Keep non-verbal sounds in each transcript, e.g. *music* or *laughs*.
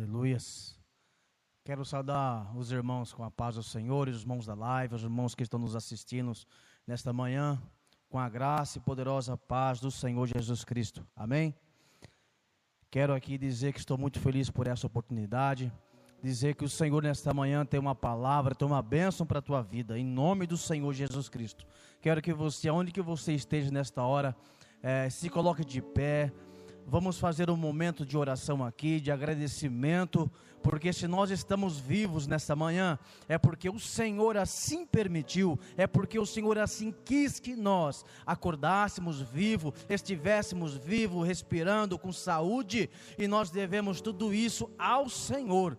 Aleluias. Quero saudar os irmãos com a paz do Senhor, os irmãos da live, os irmãos que estão nos assistindo nesta manhã, com a graça e poderosa paz do Senhor Jesus Cristo. Amém? Quero aqui dizer que estou muito feliz por essa oportunidade, dizer que o Senhor nesta manhã tem uma palavra, tem uma bênção para a tua vida, em nome do Senhor Jesus Cristo. Quero que você, aonde que você esteja nesta hora, é, se coloque de pé, Vamos fazer um momento de oração aqui, de agradecimento, porque se nós estamos vivos nesta manhã, é porque o Senhor assim permitiu, é porque o Senhor assim quis que nós acordássemos vivos, estivéssemos vivos, respirando com saúde, e nós devemos tudo isso ao Senhor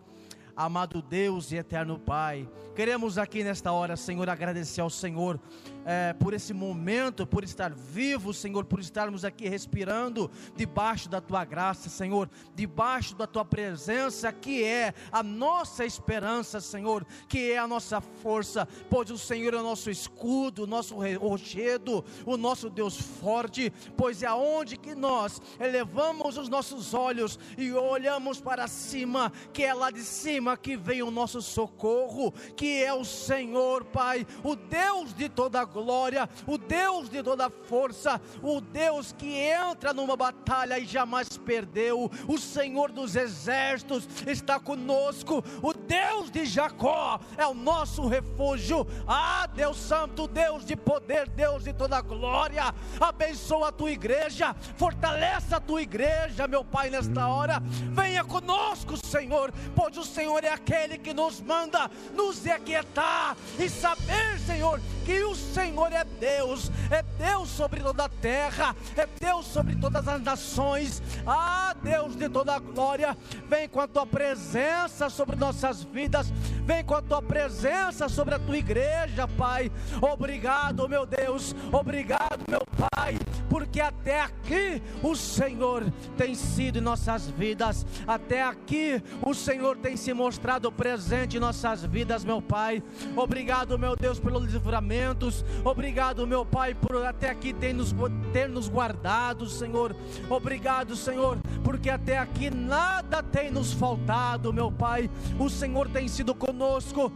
amado Deus e eterno Pai. Queremos aqui nesta hora, Senhor, agradecer ao Senhor é, por esse momento, por estar vivo, Senhor, por estarmos aqui respirando debaixo da tua graça, Senhor, debaixo da tua presença, que é a nossa esperança, Senhor, que é a nossa força, pois o Senhor é o nosso escudo, o nosso rochedo, o nosso Deus forte, pois é aonde que nós elevamos os nossos olhos e olhamos para cima, que é lá de cima que vem o nosso socorro, que é o Senhor, Pai, o Deus de toda a glória, o Deus de toda força, o Deus que entra numa batalha e jamais perdeu, o Senhor dos exércitos está conosco, o Deus de Jacó é o nosso refúgio. Ah, Deus Santo, Deus de poder, Deus de toda glória, abençoa a tua igreja, fortaleça a tua igreja, meu Pai, nesta hora. Venha conosco, Senhor, pois o Senhor é aquele que nos manda nos aquietar e saber, Senhor, que o Senhor é Deus, é Deus sobre toda a terra, é Deus sobre todas as nações. Ah, Deus de toda a glória, vem com a tua presença sobre nossas vidas, vem com a tua presença sobre a tua igreja, Pai. Obrigado, meu Deus, obrigado, meu Pai, porque até aqui o Senhor tem sido em nossas vidas, até aqui o Senhor tem se mostrado presente em nossas vidas, meu Pai. Obrigado, meu Deus, pelos livramentos, obrigado, meu Pai, por até aqui ter nos, ter nos guardado, Senhor. Obrigado, Senhor, porque até aqui nada tem nos faltado, meu Pai. O Senhor tem sido conosco.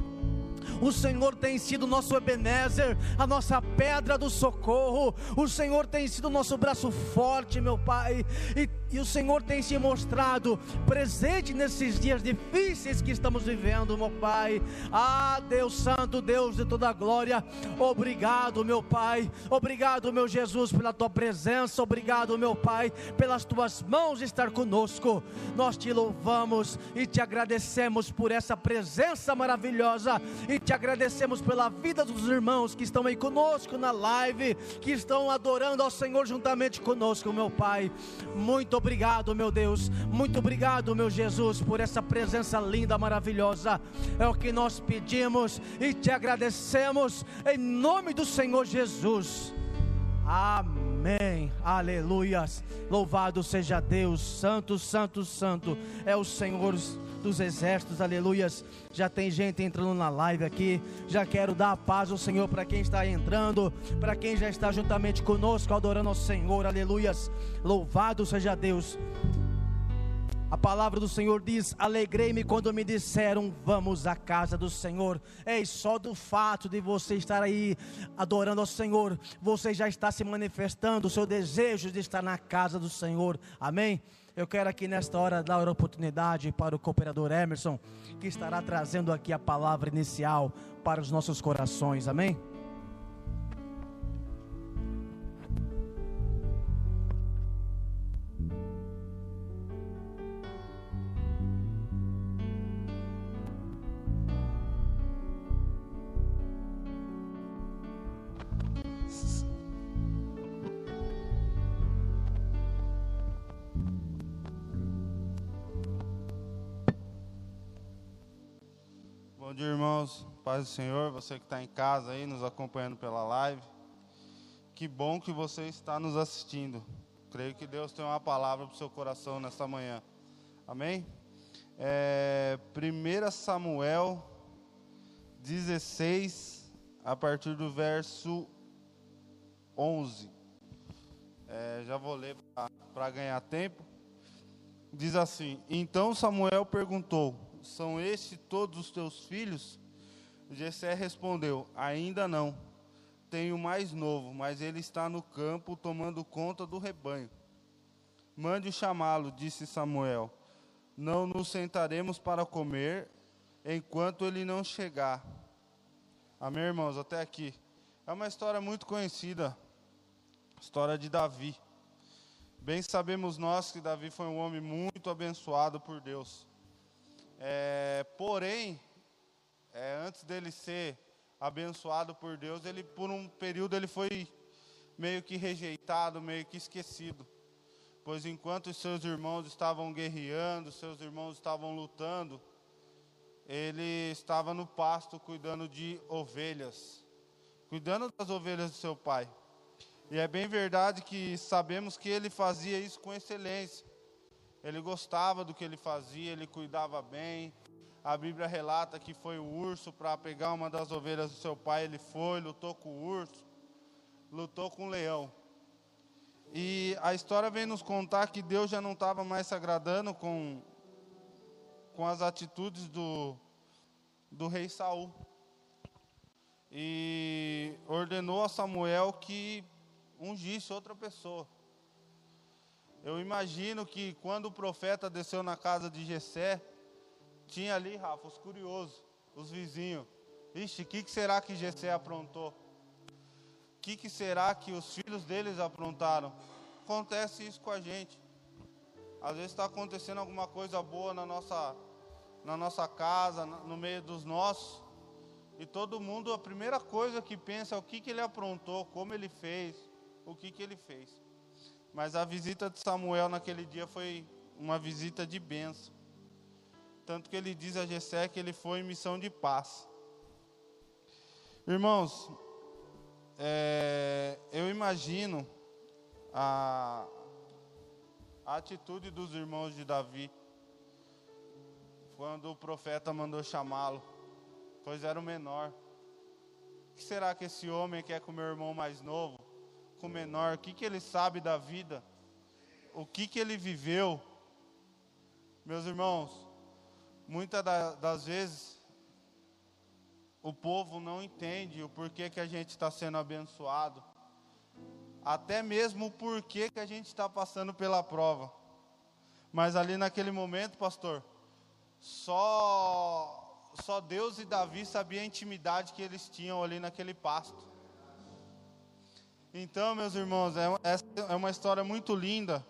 O Senhor tem sido nosso Ebenezer, a nossa pedra do socorro. O Senhor tem sido nosso braço forte, meu Pai. E e o Senhor tem se mostrado presente nesses dias difíceis que estamos vivendo, meu Pai. Ah, Deus Santo, Deus de toda glória, obrigado, meu Pai. Obrigado, meu Jesus, pela tua presença. Obrigado, meu Pai, pelas tuas mãos estar conosco. Nós te louvamos e te agradecemos por essa presença maravilhosa e te agradecemos pela vida dos irmãos que estão aí conosco na live, que estão adorando ao Senhor juntamente conosco, meu Pai. Muito obrigado, meu Deus. Muito obrigado, meu Jesus, por essa presença linda, maravilhosa. É o que nós pedimos e te agradecemos em nome do Senhor Jesus. Amém. Aleluias. Louvado seja Deus. Santo, santo, santo é o Senhor dos exércitos. Aleluias. Já tem gente entrando na live aqui. Já quero dar a paz ao Senhor para quem está entrando, para quem já está juntamente conosco adorando ao Senhor. Aleluias. Louvado seja Deus. A palavra do Senhor diz: Alegrei-me quando me disseram, vamos à casa do Senhor. Ei, só do fato de você estar aí adorando ao Senhor, você já está se manifestando o seu desejo de estar na casa do Senhor. Amém? Eu quero aqui nesta hora dar a oportunidade para o cooperador Emerson, que estará trazendo aqui a palavra inicial para os nossos corações. Amém? Dia, irmãos. Paz do Senhor, você que está em casa aí, nos acompanhando pela live. Que bom que você está nos assistindo. Creio que Deus tem uma palavra para o seu coração nesta manhã. Amém? É, 1 Samuel 16, a partir do verso 11. É, já vou ler para ganhar tempo. diz assim: Então Samuel perguntou: São estes todos os teus filhos? Jessé respondeu: Ainda não. Tenho mais novo, mas ele está no campo tomando conta do rebanho. Mande chamá-lo, disse Samuel. Não nos sentaremos para comer enquanto ele não chegar. Amém, irmãos? Até aqui. É uma história muito conhecida, história de Davi. Bem sabemos nós que Davi foi um homem muito abençoado por Deus. É, porém, é, antes dele ser abençoado por Deus, ele por um período ele foi meio que rejeitado, meio que esquecido. Pois enquanto os seus irmãos estavam guerreando, seus irmãos estavam lutando, ele estava no pasto cuidando de ovelhas, cuidando das ovelhas do seu pai. E é bem verdade que sabemos que ele fazia isso com excelência. Ele gostava do que ele fazia, ele cuidava bem. A Bíblia relata que foi o urso para pegar uma das ovelhas do seu pai. Ele foi, lutou com o urso, lutou com o leão. E a história vem nos contar que Deus já não estava mais se agradando com, com as atitudes do, do rei Saul. E ordenou a Samuel que ungisse outra pessoa. Eu imagino que quando o profeta desceu na casa de Jessé, tinha ali, Rafa, os curiosos, os vizinhos. Ixi, o que, que será que Jessé aprontou? O que, que será que os filhos deles aprontaram? Acontece isso com a gente. Às vezes está acontecendo alguma coisa boa na nossa, na nossa casa, no meio dos nossos. E todo mundo, a primeira coisa que pensa é o que, que ele aprontou, como ele fez, o que, que ele fez. Mas a visita de Samuel naquele dia foi uma visita de bênção. Tanto que ele diz a Jessé que ele foi em missão de paz. Irmãos, é, eu imagino a, a atitude dos irmãos de Davi quando o profeta mandou chamá-lo, pois era o menor. O que será que esse homem quer com meu irmão mais novo? Com o menor, o que, que ele sabe da vida, o que, que ele viveu. Meus irmãos, muitas das vezes o povo não entende o porquê que a gente está sendo abençoado, até mesmo o porquê que a gente está passando pela prova. Mas ali naquele momento, pastor, só só Deus e Davi sabiam a intimidade que eles tinham ali naquele pasto. Então, meus irmãos, é, essa é uma história muito linda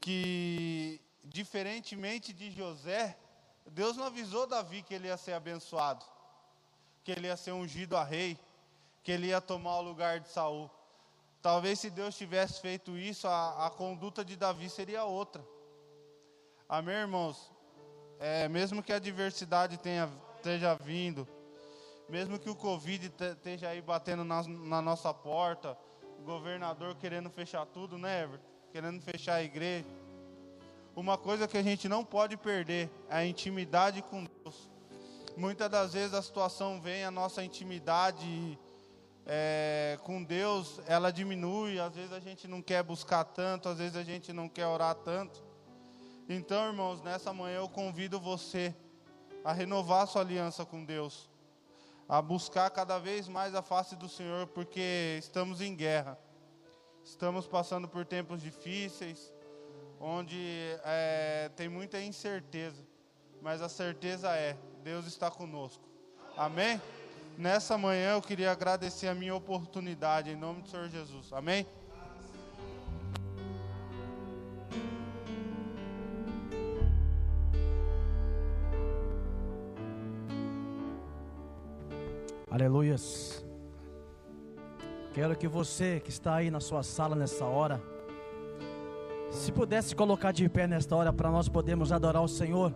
que, diferentemente de José, Deus não avisou Davi que ele ia ser abençoado, que ele ia ser ungido a rei, que ele ia tomar o lugar de Saul. Talvez se Deus tivesse feito isso, a, a conduta de Davi seria outra. Amém, irmãos? É, mesmo que a adversidade tenha, esteja vindo, mesmo que o Covid esteja aí batendo na, na, nossa porta, o governador querendo fechar tudo, né, Everton? Querendo fechar a igreja. Uma coisa que a gente não pode perder é a intimidade com Deus. Muitas das vezes a situação vem, a nossa intimidade é, com Deus, ela diminui. Às vezes a gente não quer buscar tanto, às vezes a gente não quer orar tanto. Então, irmãos, nessa manhã eu convido você a renovar sua aliança com Deus a buscar cada vez mais a face do Senhor, porque estamos em guerra. Estamos passando por tempos difíceis, onde é, tem muita incerteza, mas a certeza é: Deus está conosco. Amém? Nessa manhã eu queria agradecer a minha oportunidade, em nome do Senhor Jesus. Amém? Aleluias. Quero que você que está aí na sua sala nessa hora, se pudesse colocar de pé nesta hora para nós podermos adorar o Senhor.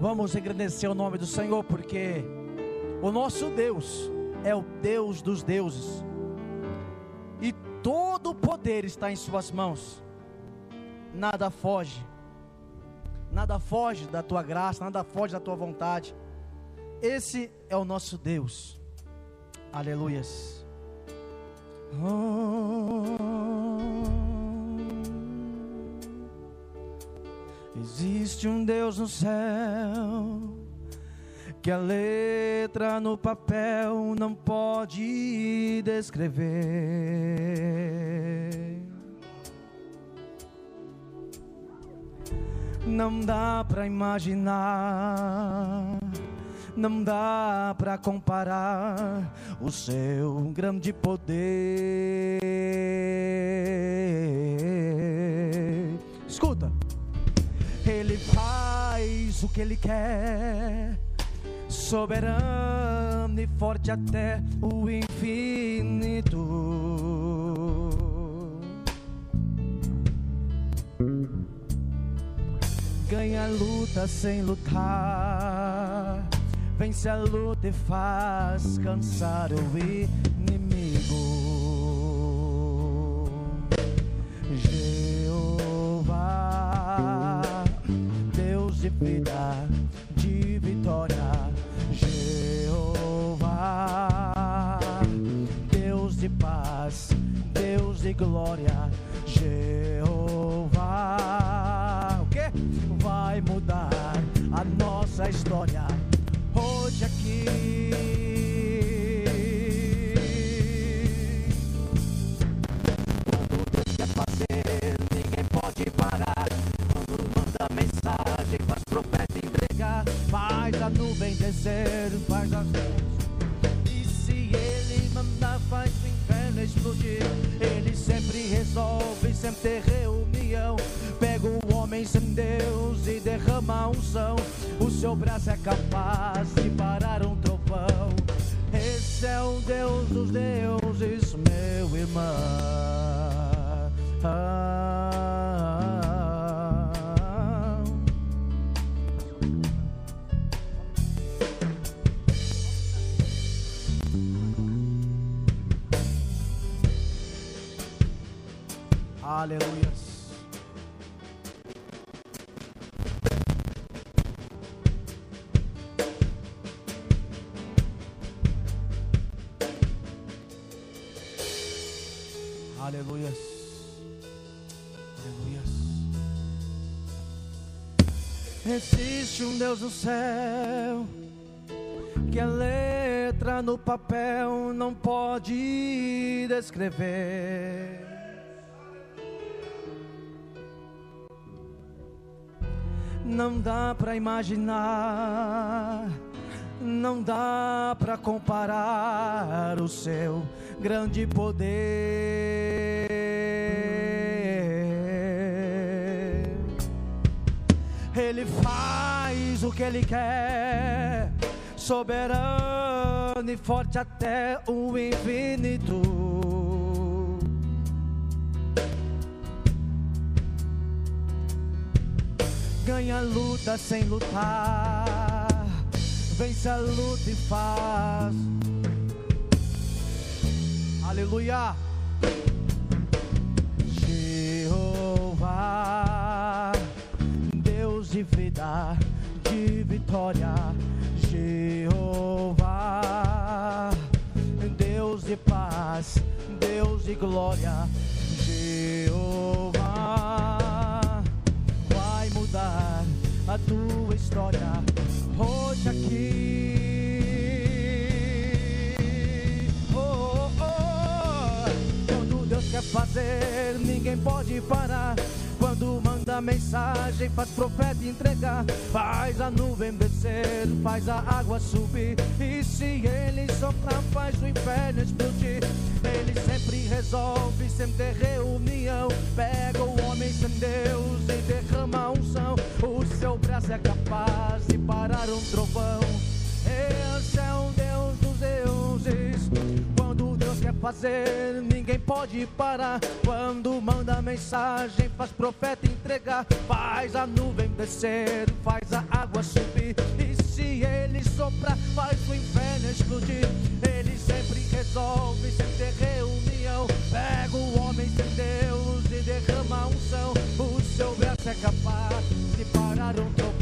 Vamos agradecer o nome do Senhor, porque o nosso Deus é o Deus dos deuses. E todo o poder está em suas mãos. Nada foge. Nada foge da tua graça, nada foge da tua vontade. Esse é o nosso Deus. Aleluias. Oh, Existe um Deus no céu que a letra no papel não pode descrever. Não dá para imaginar, não dá para comparar o seu grande poder. Escuta, ele faz o que ele quer soberano e forte até o infinito. Ganha luta sem lutar, vence a luta e faz cansar o inimigo. Jeová, Deus de vida, de vitória. Jeová, Deus de paz, Deus de glória, Jeová, o que vai mudar a nossa história Deus no céu que a letra no papel não pode descrever. Não dá para imaginar, não dá para comparar o seu grande poder. Ele faz o que ele quer, soberano e forte até o infinito. ganha a luta sem lutar, vence a luta e faz. Aleluia. Jeová, Deus de vida, de vitória. Jeová, Deus de paz, Deus de glória. Jeová vai mudar a tua história hoje aqui. Oh, oh, oh. Quando Deus quer fazer, ninguém pode parar. Manda mensagem, faz profeta entregar. Faz a nuvem descer, faz a água subir. E se ele soprar, faz o inferno explodir. Ele sempre resolve, sempre ter reunião. Pega o homem sem Deus e derrama a unção. O seu braço é capaz de parar um trovão. Esse é o Deus fazer, ninguém pode parar. Quando manda mensagem, faz profeta entregar. Faz a nuvem descer, faz a água subir. E se ele soprar, faz o inferno explodir. Ele sempre resolve, sempre ter reunião. Pega o homem sem Deus e derrama unção. O seu braço é capaz de parar um trovão.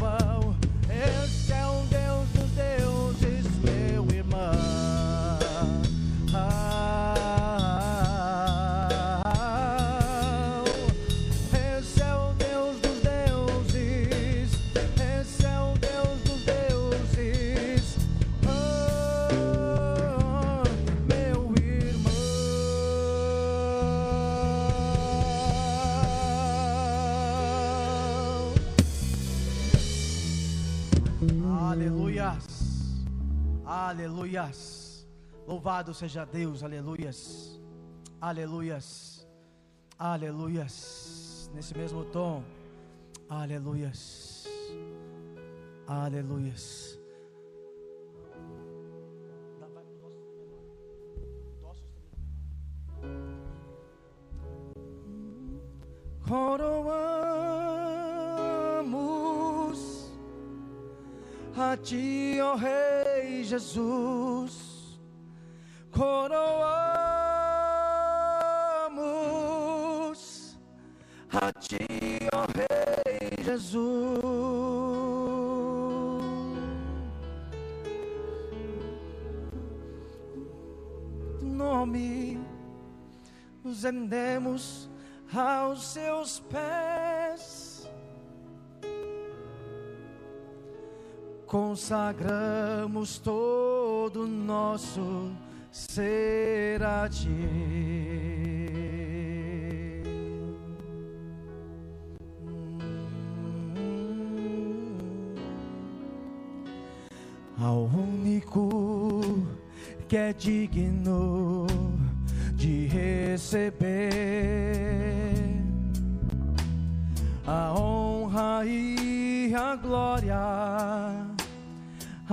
Aleluias. Louvado seja Deus. Aleluias. Aleluias. Aleluias. Nesse mesmo tom. Aleluias. Aleluias. Jesus. Coroamos a ti, ó Rei Jesus. Nome nos rendemos aos seus Consagramos todo nosso ser a ti.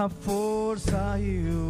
A força e o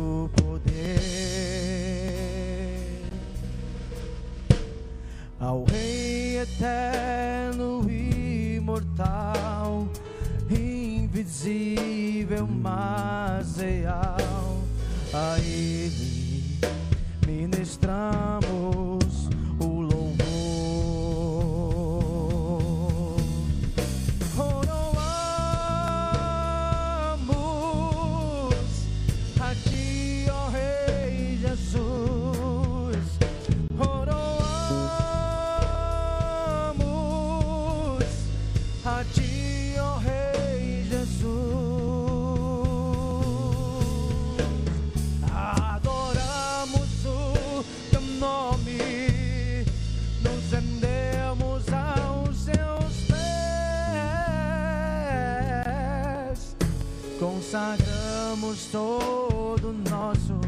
todo nosso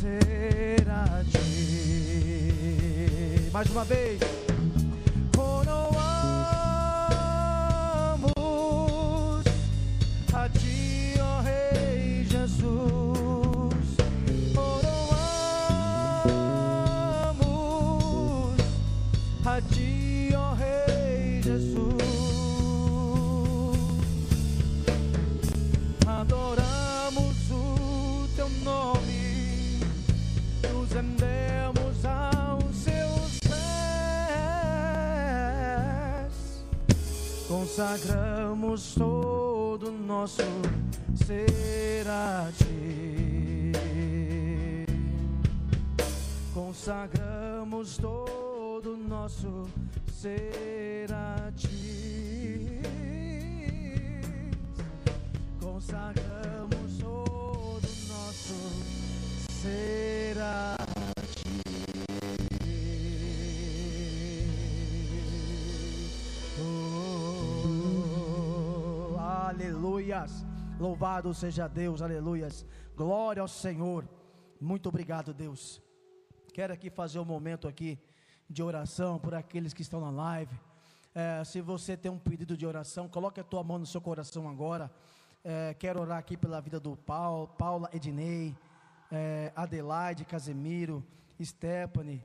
ser a ti. Mais uma vez. Consagramos todo nosso ser a ti. Consagramos todo nosso ser aleluias. Louvado seja Deus, aleluias. Glória ao Senhor. Muito obrigado, Deus. Quero aqui fazer um momento aqui de oração por aqueles que estão na live. É, se você tem um pedido de oração, coloque a tua mão no seu coração agora. É, quero orar aqui pela vida do Paulo, Paula Ednei, é, Adelaide Casemiro, Stephanie,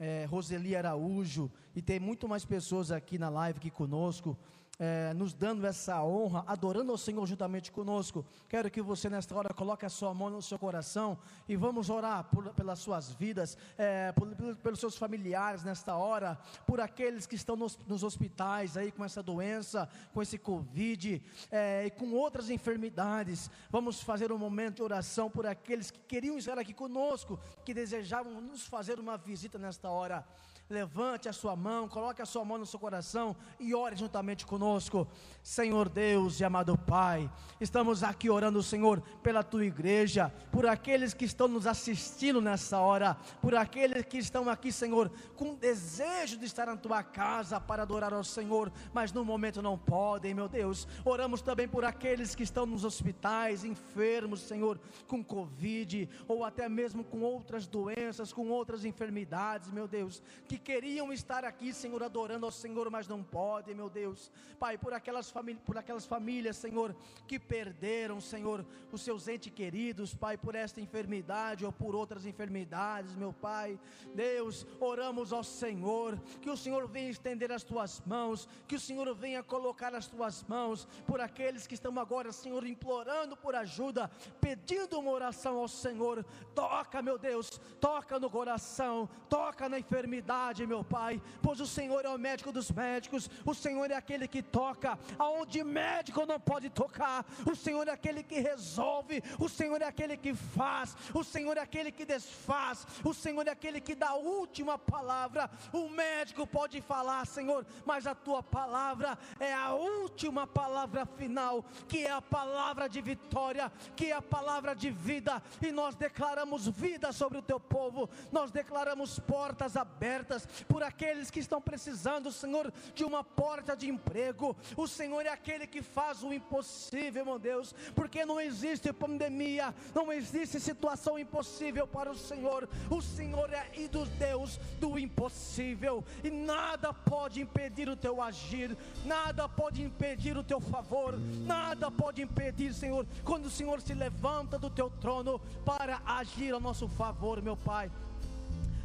é, Roseli Araújo, e tem muito mais pessoas aqui na live aqui conosco. É, nos dando essa honra, adorando ao Senhor juntamente conosco. Quero que você nesta hora coloque a sua mão no seu coração e vamos orar por- pelas suas vidas, é, por- pelos seus familiares nesta hora, por aqueles que estão nos, nos hospitais aí com essa doença, com esse Covid é, e com outras enfermidades. Vamos fazer um momento de oração por aqueles que queriam estar aqui conosco, que desejavam nos fazer uma visita nesta hora. Levante a sua mão, coloque a sua mão no seu coração e ore juntamente conosco. Senhor Deus e amado Pai, estamos aqui orando, Senhor, pela tua igreja, por aqueles que estão nos assistindo nessa hora, por aqueles que estão aqui, Senhor, com desejo de estar na tua casa para adorar ao Senhor, mas no momento não podem, meu Deus. Oramos também por aqueles que estão nos hospitais, enfermos, Senhor, com Covid ou até mesmo com outras doenças, com outras enfermidades, meu Deus, que queriam estar aqui, Senhor, adorando ao Senhor, mas não podem, meu Deus. Pai, por aquelas por aquelas famílias, Senhor, que perderam, Senhor, os seus entes queridos, Pai, por esta enfermidade ou por outras enfermidades, meu Pai. Deus, oramos ao Senhor, que o Senhor venha estender as tuas mãos, que o Senhor venha colocar as tuas mãos por aqueles que estão agora, Senhor, implorando por ajuda, pedindo uma oração ao Senhor. Toca, meu Deus, toca no coração, toca na enfermidade, meu Pai, pois o Senhor é o médico dos médicos, o Senhor é aquele que toca aonde médico não pode tocar. O Senhor é aquele que resolve, o Senhor é aquele que faz, o Senhor é aquele que desfaz, o Senhor é aquele que dá a última palavra. O médico pode falar, Senhor, mas a tua palavra é a última palavra final, que é a palavra de vitória, que é a palavra de vida, e nós declaramos vida sobre o teu povo, nós declaramos portas abertas por aqueles que estão precisando, Senhor, de uma porta de emprego. O Senhor é aquele que faz o impossível, meu Deus, porque não existe pandemia, não existe situação impossível para o Senhor. O Senhor é do Deus do impossível, e nada pode impedir o teu agir, nada pode impedir o teu favor, nada pode impedir, Senhor, quando o Senhor se levanta do teu trono para agir a nosso favor, meu Pai.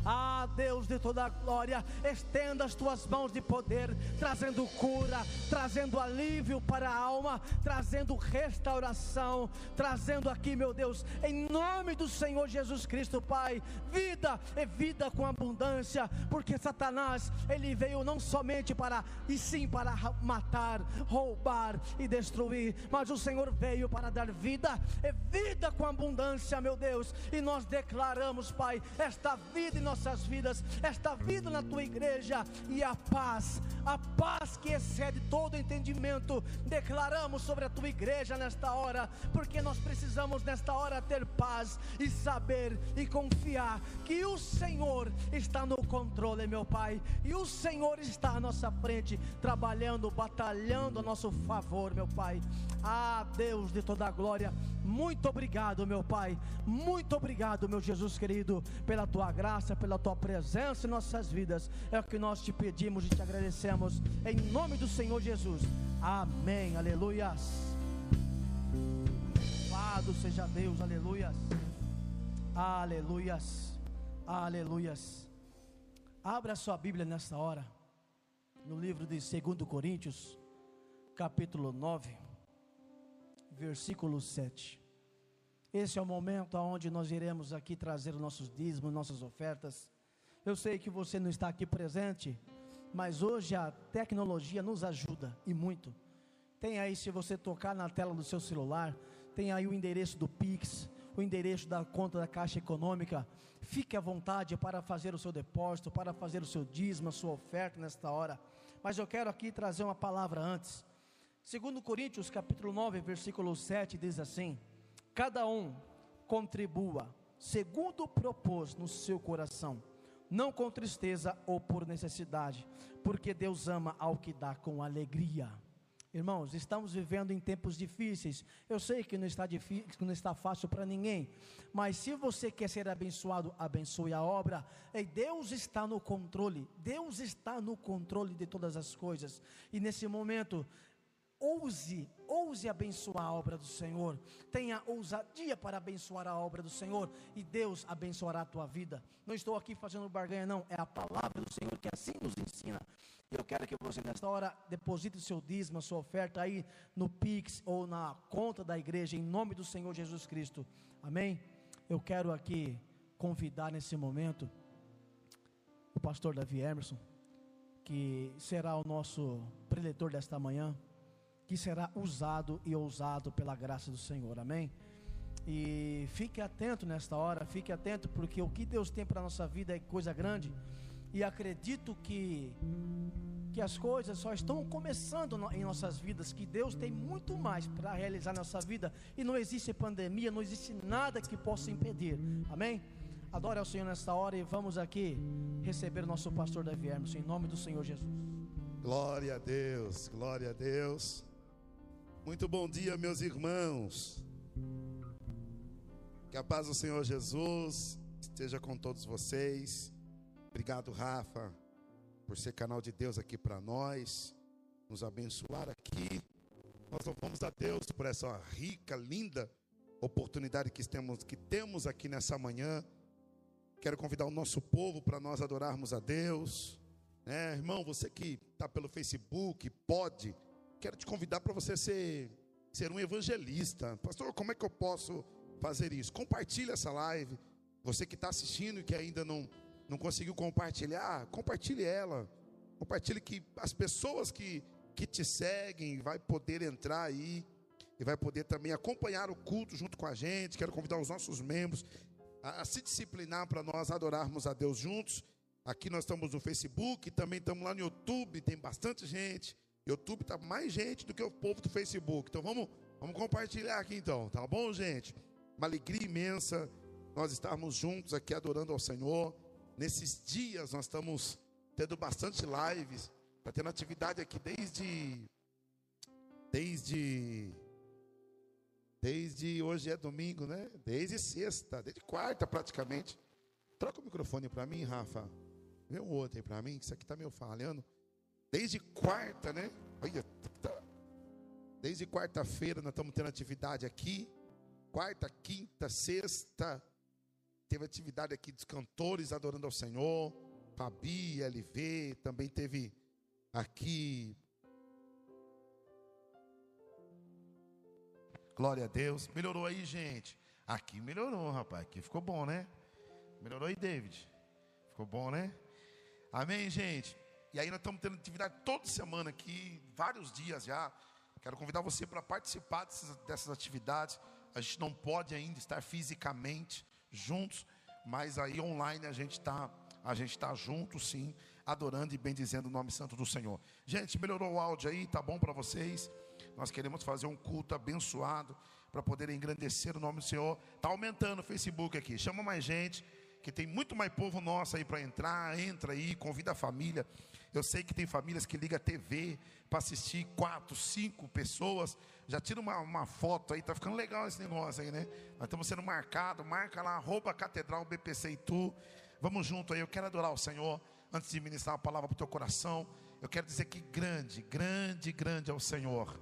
Ah, Deus de toda a glória, estenda as tuas mãos de poder, trazendo cura, trazendo alívio para a alma, trazendo restauração, trazendo aqui, meu Deus, em nome do Senhor Jesus Cristo, Pai, vida e vida com abundância, porque Satanás, ele veio não somente para, e sim para matar, roubar e destruir, mas o Senhor veio para dar vida e vida com abundância, meu Deus, e nós declaramos, Pai, esta vida em nossas vidas, esta vida na tua igreja e a paz, a paz que excede todo entendimento. Declaramos sobre a tua igreja nesta hora, porque nós precisamos nesta hora ter paz e saber e confiar que o Senhor está no controle, meu Pai, e o Senhor está à nossa frente, trabalhando, batalhando a nosso favor, meu Pai. Ah, Deus de toda a glória, muito obrigado, meu Pai, muito obrigado, meu Jesus querido, pela tua graça, pela tua presença em nossas vidas. É o que nós te pedimos e te agradecemos. Em nome do Senhor Jesus. Amém. Aleluias. Louvado seja Deus. Aleluias. Aleluias. Aleluias. Abra a sua Bíblia nesta hora. No livro de 2 Coríntios, capítulo 9, versículo 7. Esse é o momento onde nós iremos aqui trazer os nossos dízimos, nossas ofertas. Eu sei que você não está aqui presente, mas hoje a tecnologia nos ajuda e muito. Tem aí, se você tocar na tela do seu celular, tem aí o endereço do Pix, o endereço da conta da Caixa Econômica. Fique à vontade para fazer o seu depósito, para fazer o seu dízimo, a sua oferta nesta hora. Mas eu quero aqui trazer uma palavra antes. Segundo Coríntios, capítulo 9, versículo 7, diz assim: cada um contribua segundo propôs no seu coração, não com tristeza ou por necessidade, porque Deus ama ao que dá com alegria. Irmãos, estamos vivendo em tempos difíceis. Eu sei que não está difícil, não está fácil para ninguém, mas se você quer ser abençoado, abençoe a obra. E Deus está no controle. Deus está no controle de todas as coisas. E nesse momento, ouse, ouse abençoar a obra do Senhor, tenha ousadia para abençoar a obra do Senhor, e Deus abençoará a tua vida. Não estou aqui fazendo barganha, não, é a palavra do Senhor que assim nos ensina. Eu quero que você, nesta hora, deposite o seu dízimo, a sua oferta aí no Pix ou na conta da igreja, em nome do Senhor Jesus Cristo. Amém? Eu quero aqui convidar nesse momento o pastor Davi Emerson, que será o nosso preletor desta manhã que será usado e ousado pela graça do Senhor, amém? E fique atento nesta hora, fique atento, porque o que Deus tem para a nossa vida é coisa grande. E acredito que que as coisas só estão começando em nossas vidas, que Deus tem muito mais para realizar na nossa vida e não existe pandemia, não existe nada que possa impedir. Amém? Adore ao Senhor nesta hora e vamos aqui receber nosso pastor Davi Hermes, em nome do Senhor Jesus. Glória a Deus, glória a Deus. Muito bom dia, meus irmãos. Que a paz do Senhor Jesus esteja com todos vocês. Obrigado, Rafa, por ser canal de Deus aqui para nós, nos abençoar aqui. Nós louvamos a Deus por essa rica, linda oportunidade que temos, que temos aqui nessa manhã. Quero convidar o nosso povo para nós adorarmos a Deus. É, irmão, você que está pelo Facebook, pode, quero te convidar para você ser, ser um evangelista. Pastor, como é que eu posso fazer isso. Compartilhe essa live. Você que está assistindo e que ainda não, não conseguiu compartilhar, compartilhe ela. Compartilhe que as pessoas que, que te seguem vai poder entrar aí e vai poder também acompanhar o culto junto com a gente. Quero convidar os nossos membros a, a se disciplinar para nós adorarmos a Deus juntos. Aqui nós estamos no Facebook, também estamos lá no YouTube, tem bastante gente. YouTube está mais gente do que o povo do Facebook. Então vamos, vamos compartilhar aqui então, tá bom, gente? Uma alegria imensa nós estarmos juntos aqui adorando ao Senhor. Nesses dias nós estamos tendo bastante lives, está tendo atividade aqui desde desde desde hoje é domingo, né? Desde sexta, desde quarta praticamente. Troca o microfone para mim, Rafa. Vê um outro aí para mim, que isso aqui está meio falhando. Desde quarta, né? Tá. Desde quarta-feira nós estamos tendo atividade aqui quarta, quinta, sexta, teve atividade aqui dos cantores adorando ao Senhor, Fabi, LV, também teve aqui. Glória a Deus. Melhorou aí, gente. Aqui melhorou, rapaz. Aqui ficou bom, né? Melhorou aí, David. Ficou bom, né? Amém, gente. E aí nós estamos tendo atividade toda semana aqui, vários dias já. Quero convidar você para participar dessas, dessas atividades. A gente não pode ainda estar fisicamente juntos, mas aí online a gente está a gente está junto sim, adorando e bendizendo o nome santo do Senhor. Gente, melhorou o áudio aí, tá bom para vocês? Nós queremos fazer um culto abençoado para poder engrandecer o nome do Senhor. Tá aumentando o Facebook aqui. Chama mais gente, que tem muito mais povo nosso aí para entrar. Entra aí, convida a família. Eu sei que tem famílias que ligam a TV para assistir quatro, cinco pessoas. Já tira uma, uma foto aí, tá ficando legal esse negócio aí, né? Nós estamos sendo marcados, marca lá, arroba Catedral BPC e tu. Vamos junto aí, eu quero adorar o Senhor. Antes de ministrar uma palavra para o teu coração, eu quero dizer que grande, grande, grande é o Senhor.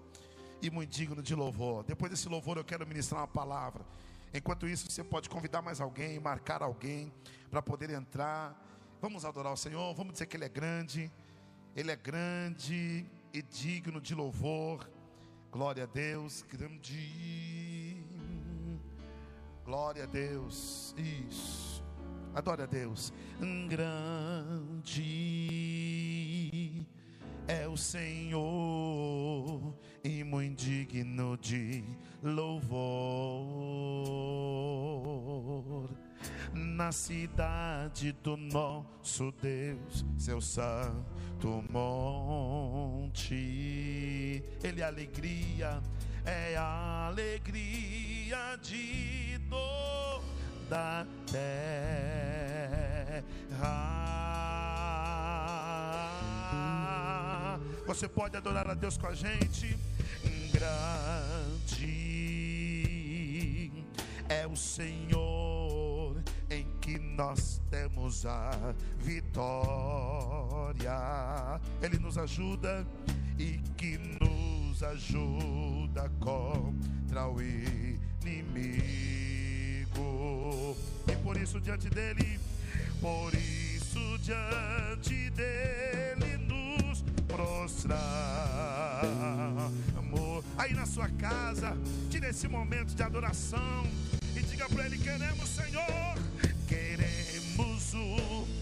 E muito digno de louvor. Depois desse louvor eu quero ministrar uma palavra. Enquanto isso, você pode convidar mais alguém, marcar alguém para poder entrar. Vamos adorar o Senhor, vamos dizer que Ele é grande, Ele é grande e digno de louvor. Glória a Deus, grande. Glória a Deus, isso. Adore a Deus. Grande é o Senhor e muito digno de louvor. Na cidade do nosso Deus, seu santo monte, Ele é alegria, é a alegria de toda terra. Você pode adorar a Deus com a gente. Grande é o Senhor em que nós temos a vitória. Ele nos ajuda e que nos ajuda contra o inimigo. E por isso diante dele, por isso diante dele nos prostrar. Amor, aí na sua casa, tire esse momento de adoração e diga para ele: queremos, Senhor, queremos. o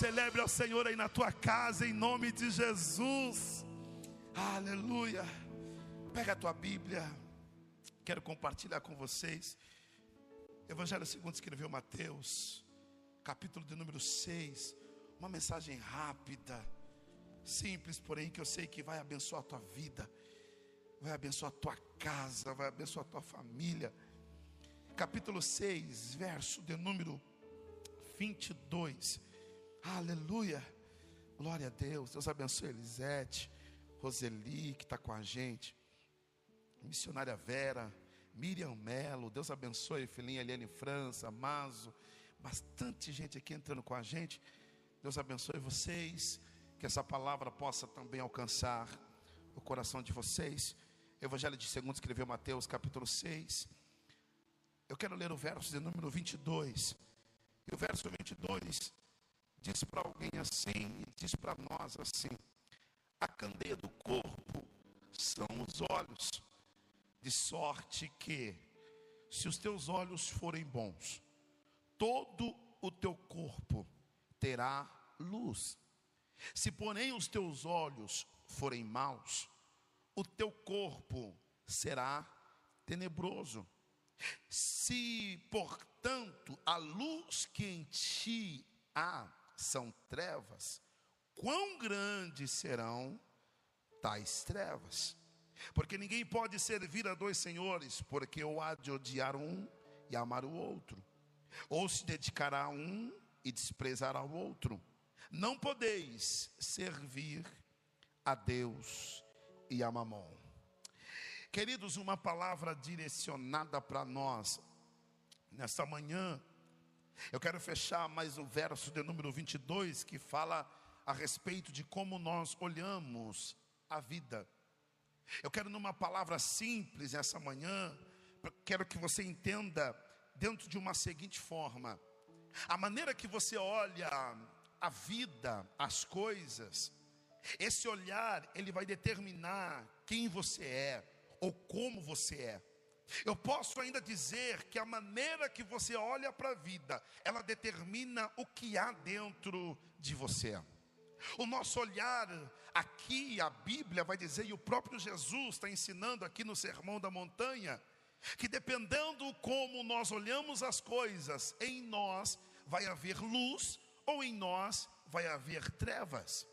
celebre ao Senhor aí na tua casa, em nome de Jesus. Aleluia. Pega a tua Bíblia. Quero compartilhar com vocês. Evangelho segundo escreveu Mateus, capítulo de número 6. Uma mensagem rápida, simples, porém que eu sei que vai abençoar a tua vida, vai abençoar a tua casa, vai abençoar a tua família. Capítulo 6, verso de número 22. Aleluia. Glória a Deus. Deus abençoe Elisete, Roseli, que está com a gente. Missionária Vera, Miriam Melo. Deus abençoe, filhinha Eliane França, Mazo. Bastante gente aqui entrando com a gente. Deus abençoe vocês. Que essa palavra possa também alcançar o coração de vocês. Evangelho de segundo escreveu Mateus, capítulo 6. Eu quero ler o verso de número 22. E o verso 22 diz para alguém assim, e diz para nós assim: A candeia do corpo são os olhos, de sorte que, se os teus olhos forem bons, todo o teu corpo terá luz. Se, porém, os teus olhos forem maus, o teu corpo será tenebroso. Se, portanto, a luz que em ti há são trevas, quão grandes serão tais trevas? Porque ninguém pode servir a dois senhores, porque ou há de odiar um e amar o outro, ou se dedicará a um e desprezará o outro. Não podeis servir a Deus e a Mamon. Queridos, uma palavra direcionada para nós nesta manhã. Eu quero fechar mais o verso de número 22 que fala a respeito de como nós olhamos a vida. Eu quero numa palavra simples essa manhã, quero que você entenda dentro de uma seguinte forma: a maneira que você olha a vida, as coisas, esse olhar, ele vai determinar quem você é ou como você é. Eu posso ainda dizer que a maneira que você olha para a vida, ela determina o que há dentro de você. O nosso olhar aqui, a Bíblia vai dizer, e o próprio Jesus está ensinando aqui no Sermão da Montanha, que dependendo como nós olhamos as coisas, em nós vai haver luz ou em nós vai haver trevas.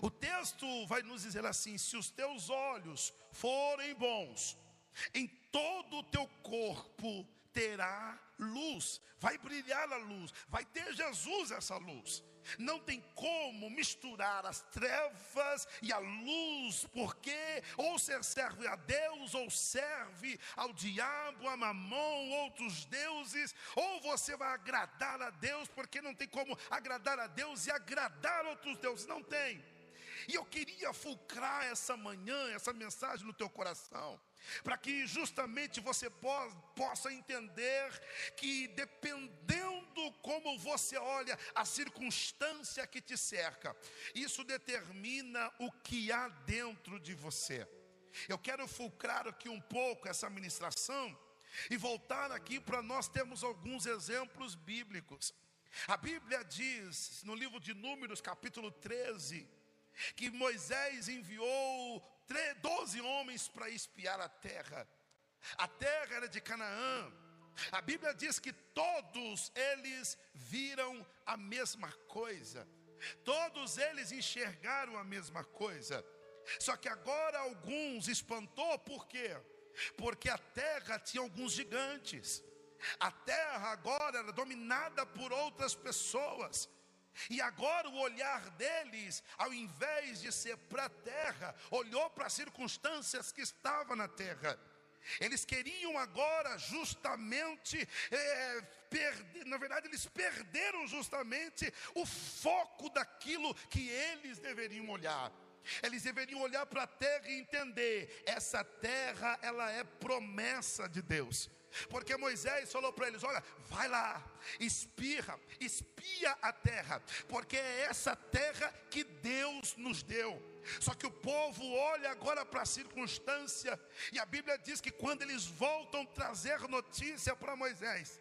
O texto vai nos dizer assim: se os teus olhos forem bons, em todo o teu corpo terá luz, vai brilhar a luz, vai ter Jesus essa luz. Não tem como misturar as trevas e a luz, porque ou você serve a Deus, ou serve ao diabo, a mamão, outros deuses, ou você vai agradar a Deus, porque não tem como agradar a Deus e agradar outros deuses, não tem. E eu queria fulcrar essa manhã, essa mensagem no teu coração para que justamente você po possa entender que dependendo como você olha a circunstância que te cerca, isso determina o que há dentro de você. Eu quero fulcrar aqui um pouco essa ministração e voltar aqui para nós termos alguns exemplos bíblicos. A Bíblia diz no livro de Números, capítulo 13, que Moisés enviou doze homens para espiar a terra. A terra era de Canaã. A Bíblia diz que todos eles viram a mesma coisa. Todos eles enxergaram a mesma coisa. Só que agora alguns espantou, por quê? Porque a terra tinha alguns gigantes. A terra agora era dominada por outras pessoas. E agora o olhar deles, ao invés de ser para a terra, olhou para as circunstâncias que estavam na terra. Eles queriam agora justamente, é, perder, na verdade, eles perderam justamente o foco daquilo que eles deveriam olhar. Eles deveriam olhar para a terra e entender: essa terra, ela é promessa de Deus. Porque Moisés falou para eles: Olha, vai lá, espirra, espia a terra, porque é essa terra que Deus nos deu. Só que o povo olha agora para a circunstância, e a Bíblia diz que quando eles voltam trazer notícia para Moisés,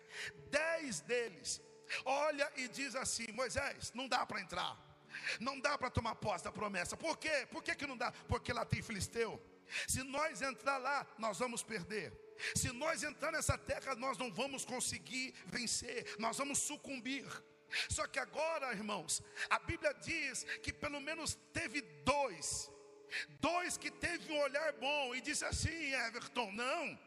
dez deles olha e diz assim: Moisés, não dá para entrar, não dá para tomar posse da promessa. Por quê? Por que, que não dá? Porque lá tem filisteu. Se nós entrar lá, nós vamos perder. Se nós entrar nessa terra, nós não vamos conseguir vencer, nós vamos sucumbir. Só que agora, irmãos, a Bíblia diz que pelo menos teve dois, dois que teve um olhar bom e disse assim: Everton, não,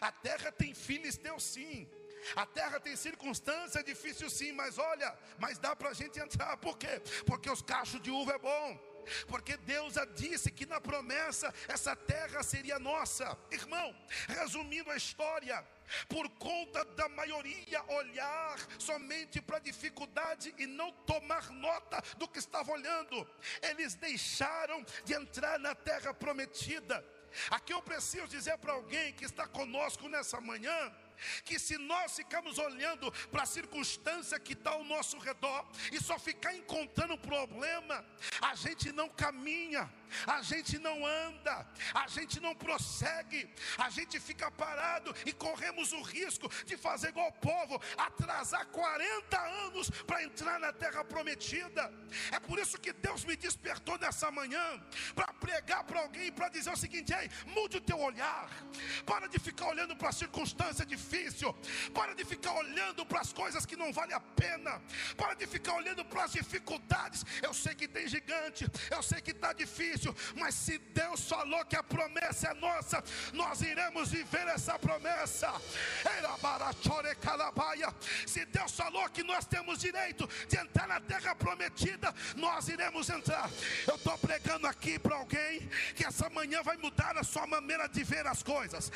a terra tem filisteu sim. A terra tem circunstância difícil sim, mas olha, mas dá para a gente entrar, por quê? Porque os cachos de uva é bom porque Deus já disse que na promessa essa terra seria nossa. Irmão, resumindo a história, por conta da maioria olhar somente para a dificuldade e não tomar nota do que estava olhando, eles deixaram de entrar na terra prometida. Aqui eu preciso dizer para alguém que está conosco nessa manhã, que se nós ficarmos olhando para a circunstância que está ao nosso redor e só ficar encontrando problema, a gente não caminha, a gente não anda, a gente não prossegue, a gente fica parado e corremos o risco de fazer igual o povo, atrasar 40 anos para entrar na terra prometida. É por isso que Deus me despertou nessa manhã para pregar para alguém, para dizer o seguinte: ei, mude o teu olhar, para de ficar olhando para a circunstância difícil, para de ficar olhando para as coisas que não valem a pena, para de ficar olhando para as dificuldades. Eu sei que tem gigante, eu sei que está difícil difícil, mas se Deus falou que a promessa é nossa, nós iremos viver essa promessa. Se Deus falou que nós temos direito de entrar na terra prometida, nós iremos entrar. Eu estou pregando aqui para alguém que essa manhã vai mudar a sua maneira de ver as coisas.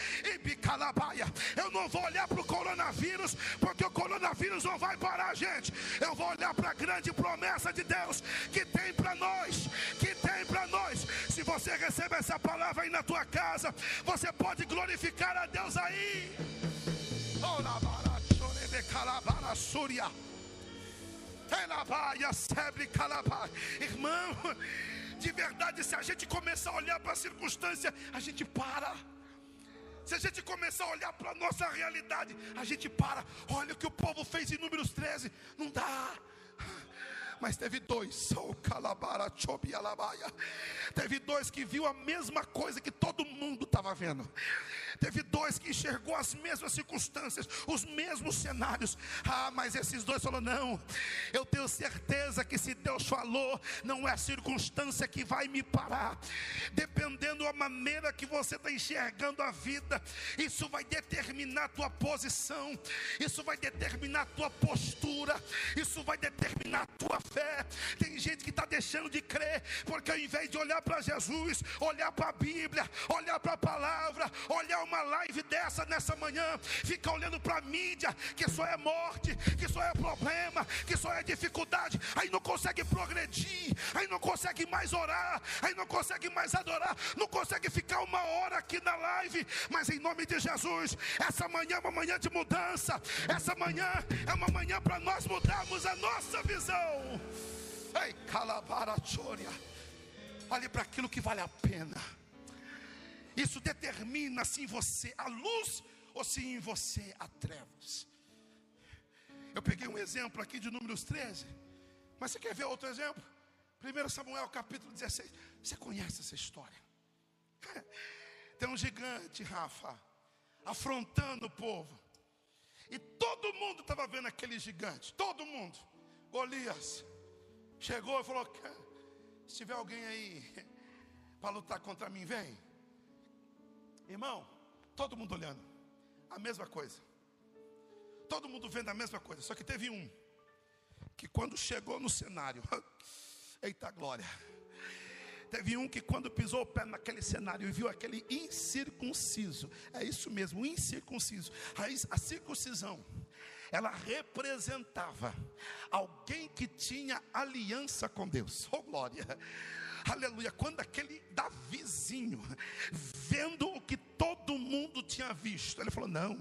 Eu não vou olhar para o coronavírus, porque o coronavírus não vai parar, gente. Eu vou olhar para a grande promessa de Deus que tem para nós, que tem para nós. Se você recebe essa palavra aí na tua casa, você pode glorificar a Deus aí. Irmão, de verdade, se a gente começar a olhar para a circunstância, a gente para. Se a gente começar a olhar para a nossa realidade, a gente para. Olha o que o povo fez em Números 13. Não dá mas teve dois, teve dois que viu a mesma coisa que todo mundo estava vendo. Teve dois que enxergou as mesmas circunstâncias, os mesmos cenários. Ah, mas esses dois falaram: não, eu tenho certeza que se Deus falou, não é a circunstância que vai me parar. Dependendo da maneira que você está enxergando a vida, isso vai determinar a tua posição, isso vai determinar a tua postura, isso vai determinar a tua fé. Tem gente que está deixando de crer, porque ao invés de olhar para Jesus, olhar para a Bíblia, olhar para a palavra, olhar uma live dessa nessa manhã, fica olhando para a mídia, que só é morte, que só é problema, que só é dificuldade, aí não consegue progredir, aí não consegue mais orar, aí não consegue mais adorar, não consegue ficar uma hora aqui na live, mas em nome de Jesus, essa manhã é uma manhã de mudança, essa manhã é uma manhã para nós mudarmos a nossa visão. Ei, calabara, olhe para aquilo que vale a pena. Isso determina se em você há luz ou se em você há trevas. Eu peguei um exemplo aqui de Números 13, mas você quer ver outro exemplo? 1 Samuel capítulo 16. Você conhece essa história? *laughs* Tem um gigante, Rafa, afrontando o povo. E todo mundo estava vendo aquele gigante, todo mundo. Golias chegou e falou: Se tiver alguém aí *laughs* para lutar contra mim, vem. Irmão, todo mundo olhando, a mesma coisa. Todo mundo vendo a mesma coisa, só que teve um que quando chegou no cenário, *laughs* eita glória. Teve um que quando pisou o pé naquele cenário e viu aquele incircunciso, é isso mesmo, incircunciso, a, circuncisão, ela representava alguém que tinha aliança com Deus, oh glória, aleluia, quando aquele Davizinho, vendo tinha visto, ele falou: Não,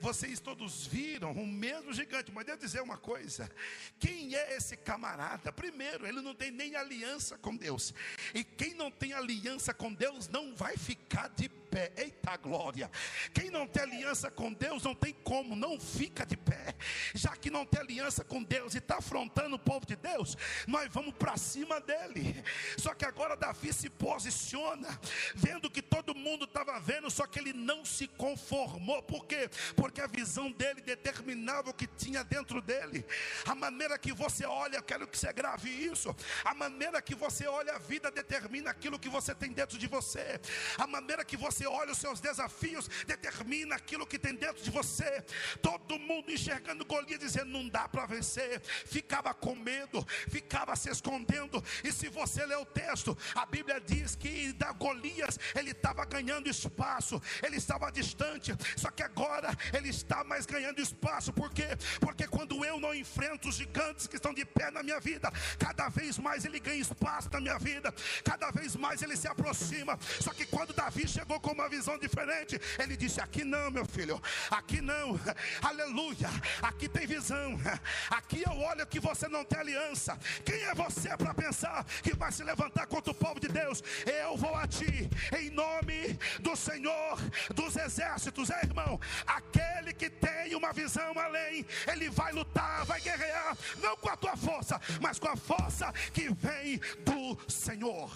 vocês todos viram o mesmo gigante, mas devo dizer uma coisa: quem é esse camarada? Primeiro, ele não tem nem aliança com Deus, e quem não tem aliança com Deus não vai ficar de pé. Eita glória! Quem não tem aliança com Deus não tem como, não fica de pé. Já que não tem aliança com Deus e está afrontando o povo de Deus, nós vamos para cima dele. Só que agora Davi se posiciona, vendo que todo mundo estava vendo, só que ele não se conformou. Por quê? Porque a visão dele determinava o que tinha dentro dele. A maneira que você olha, eu quero que você grave isso. A maneira que você olha a vida determina aquilo que você tem dentro de você. A maneira que você você olha os seus desafios, determina aquilo que tem dentro de você. Todo mundo enxergando Golias, dizendo: não dá para vencer, ficava com medo, ficava se escondendo. E se você ler o texto, a Bíblia diz que da Golias ele estava ganhando espaço, ele estava distante, só que agora ele está mais ganhando espaço, por quê? Porque quando eu não enfrento os gigantes que estão de pé na minha vida, cada vez mais ele ganha espaço na minha vida, cada vez mais ele se aproxima. Só que quando Davi chegou com com uma visão diferente. Ele disse: Aqui não, meu filho, aqui não, *laughs* aleluia. Aqui tem visão, *laughs* aqui eu olho que você não tem aliança. Quem é você para pensar que vai se levantar contra o povo de Deus? Eu vou a ti, em nome do Senhor dos exércitos, é irmão. Aquele que tem uma visão além, ele vai lutar, vai guerrear, não com a tua força, mas com a força que vem do Senhor.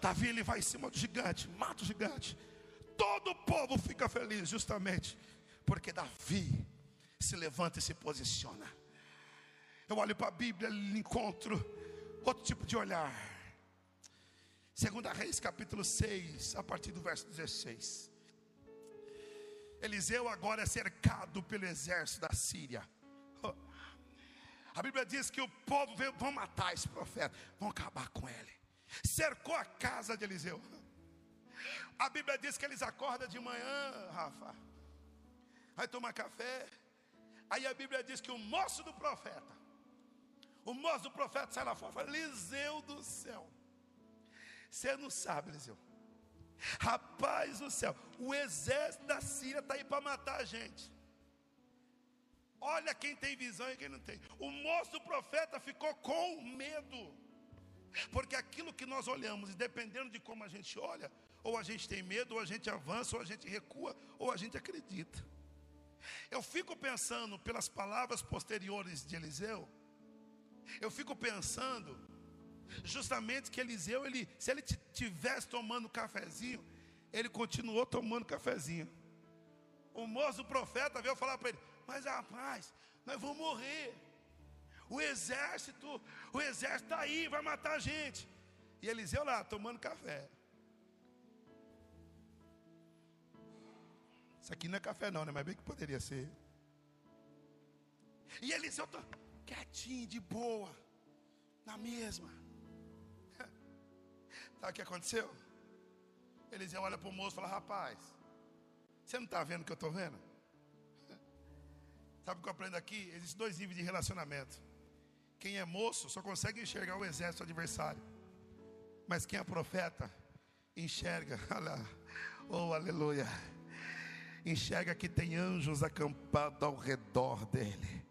Davi ele vai em cima do gigante, mata o gigante. Todo o povo fica feliz, justamente porque Davi se levanta e se posiciona. Eu olho para a Bíblia e encontro outro tipo de olhar. Segunda Reis, capítulo 6, a partir do verso 16. Eliseu agora é cercado pelo exército da Síria. A Bíblia diz que o povo veio, vão matar esse profeta, vão acabar com ele. Cercou a casa de Eliseu. A Bíblia diz que eles acordam de manhã, Rafa. Vai tomar café. Aí a Bíblia diz que o moço do profeta, o moço do profeta sai lá fora, fala, Eliseu do céu. Você não sabe, Eliseu. Rapaz do céu, o exército da Síria está aí para matar a gente. Olha quem tem visão e quem não tem. O moço profeta ficou com medo. Porque aquilo que nós olhamos, dependendo de como a gente olha, ou a gente tem medo, ou a gente avança, ou a gente recua, ou a gente acredita. Eu fico pensando pelas palavras posteriores de Eliseu, eu fico pensando justamente que Eliseu, ele, se ele tivesse tomando cafezinho, ele continuou tomando cafezinho. O moço profeta veio falar para ele: mas rapaz, nós vamos morrer. O exército, o exército está aí, vai matar a gente. E Eliseu lá, tomando café. Isso aqui não é café não, né? Mas bem que poderia ser. E Eliseu está quietinho, de boa, na mesma. *laughs* Sabe o que aconteceu? Eliseu olha para o moço e fala, rapaz, você não está vendo o que eu estou vendo? Sabe o que eu aprendo aqui? Existem dois níveis de relacionamento. Quem é moço só consegue enxergar o exército adversário. Mas quem é profeta, enxerga, *laughs* oh aleluia, enxerga que tem anjos acampados ao redor dele.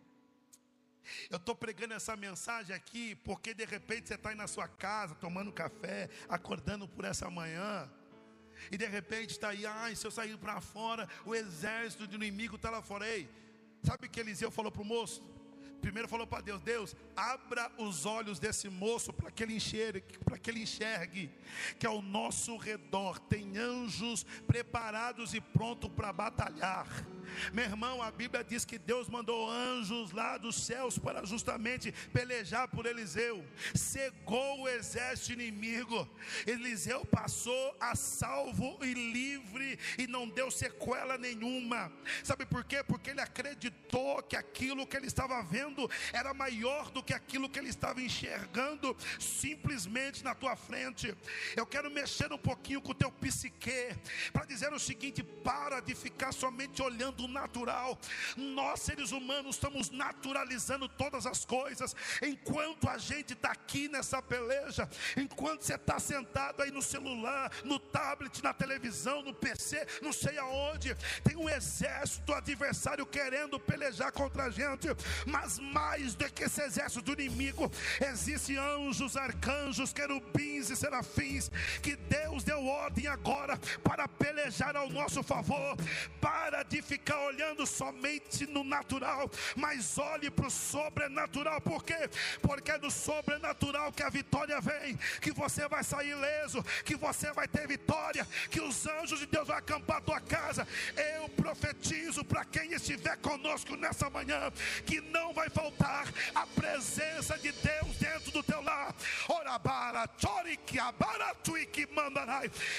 Eu estou pregando essa mensagem aqui porque de repente você está aí na sua casa tomando café, acordando por essa manhã. E de repente está aí, ai, se eu sair para fora, o exército do inimigo está lá fora. Ei, Sabe o que Eliseu falou para o moço? Primeiro falou para Deus: Deus, abra os olhos desse moço para que ele enxergue, para que ele enxergue que ao nosso redor tem anjos preparados e prontos para batalhar. Meu irmão, a Bíblia diz que Deus mandou anjos lá dos céus para justamente pelejar por Eliseu, cegou o exército inimigo. Eliseu passou a salvo e livre e não deu sequela nenhuma. Sabe por quê? Porque ele acreditou que aquilo que ele estava vendo era maior do que aquilo que ele estava enxergando simplesmente na tua frente. Eu quero mexer um pouquinho com o teu psique para dizer o seguinte: para de ficar somente olhando do natural. Nós, seres humanos, estamos naturalizando todas as coisas. Enquanto a gente está aqui nessa peleja, enquanto você está sentado aí no celular, no tablet, na televisão, no PC, não sei aonde, tem um exército adversário querendo pelejar contra a gente. Mas mais do que esse exército do inimigo, existem anjos, arcanjos, querubins e serafins que Deus deu ordem agora para pelejar ao nosso favor. Para de ficar olhando somente no natural, mas olhe para o sobrenatural. Por quê? Porque é do sobrenatural que a vitória vem, que você vai sair ileso, que você vai ter vitória, que os anjos de Deus vão acampar a tua casa. Eu profetizo para quem estiver conosco nessa manhã, que não vai faltar a presença de Deus dentro do teu lar. Orabara,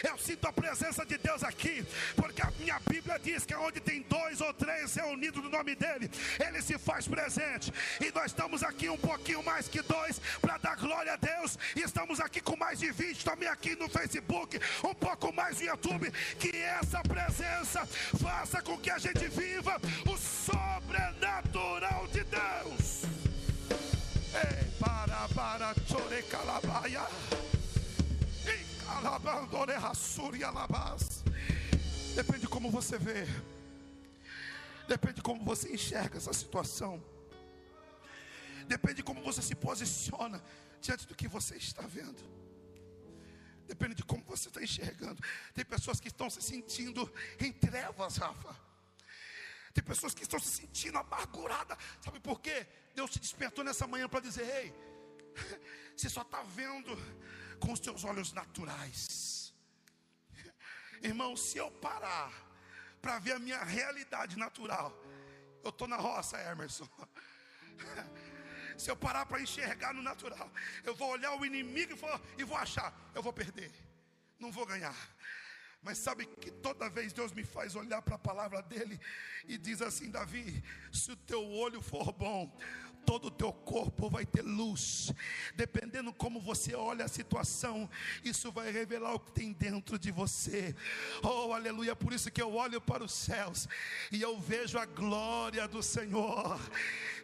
Eu sinto a presença de Deus aqui, porque a minha Bíblia diz que onde tem dois ou três reunidos no nome dele, ele se faz presente. E nós estamos aqui um pouquinho mais que dois para dar glória a Deus. E estamos aqui com mais de 20 também aqui no Facebook, um pouco mais no YouTube. Que essa presença faça com que a gente viva o sobrenatural de Deus. Para, chore calabaia. E calabandore rassuri alabás. Depende de como você vê. Depende de como você enxerga essa situação. Depende de como você se posiciona diante do que você está vendo. Depende de como você está enxergando. Tem pessoas que estão se sentindo em trevas, Rafa. Tem pessoas que estão se sentindo amarguradas. Sabe por quê? Deus te despertou nessa manhã para dizer: Ei, você só está vendo com os seus olhos naturais. Irmão, se eu parar para ver a minha realidade natural. Eu estou na roça, Emerson. *laughs* Se eu parar para enxergar no natural, eu vou olhar o inimigo e vou, e vou achar, eu vou perder, não vou ganhar. Mas sabe que toda vez Deus me faz olhar para a palavra dele e diz assim: Davi, se o teu olho for bom, todo o teu corpo vai ter luz. Dependendo como você olha a situação, isso vai revelar o que tem dentro de você. Oh, aleluia! Por isso que eu olho para os céus e eu vejo a glória do Senhor.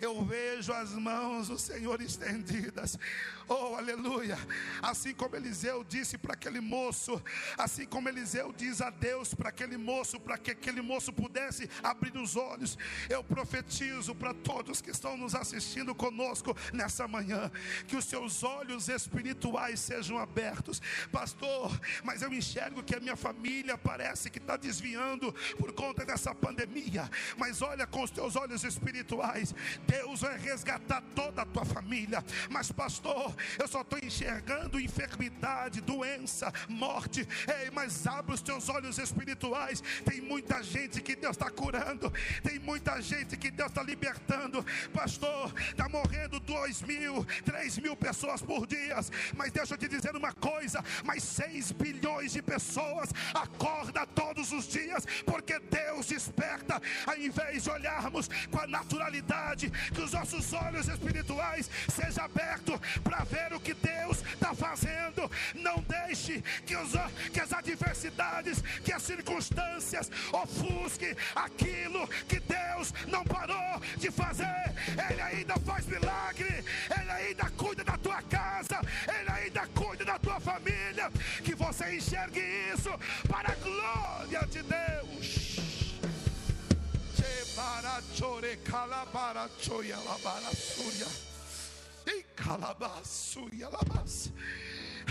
Eu vejo as mãos do Senhor estendidas. Oh, aleluia! Assim como Eliseu disse para aquele moço, assim como Eliseu diz a Deus para aquele moço, para que aquele moço pudesse abrir os olhos, eu profetizo para todos que estão nos assistindo assistindo conosco nessa manhã, que os seus olhos espirituais sejam abertos, pastor. Mas eu enxergo que a minha família parece que está desviando por conta dessa pandemia. Mas olha com os teus olhos espirituais, Deus vai resgatar toda a tua família. Mas, pastor, eu só estou enxergando enfermidade, doença, morte. Ei, mas abre os teus olhos espirituais. Tem muita gente que Deus está curando, tem muita gente que Deus está libertando. Pastor, está morrendo dois mil, três mil pessoas por dia. Mas deixa eu te dizer uma coisa: mais seis bilhões de pessoas acorda todos os dias, porque Deus desperta, ao invés de olharmos com a naturalidade, que os nossos olhos espirituais sejam abertos para ver o que Deus está fazendo. Não deixe que, os, que as adversidades, que as circunstâncias ofusquem aquilo que Deus não parou de fazer. Ele ainda ainda faz milagre, Ele ainda cuida da tua casa, Ele ainda cuida da tua família. Que você enxergue isso para a glória de Deus.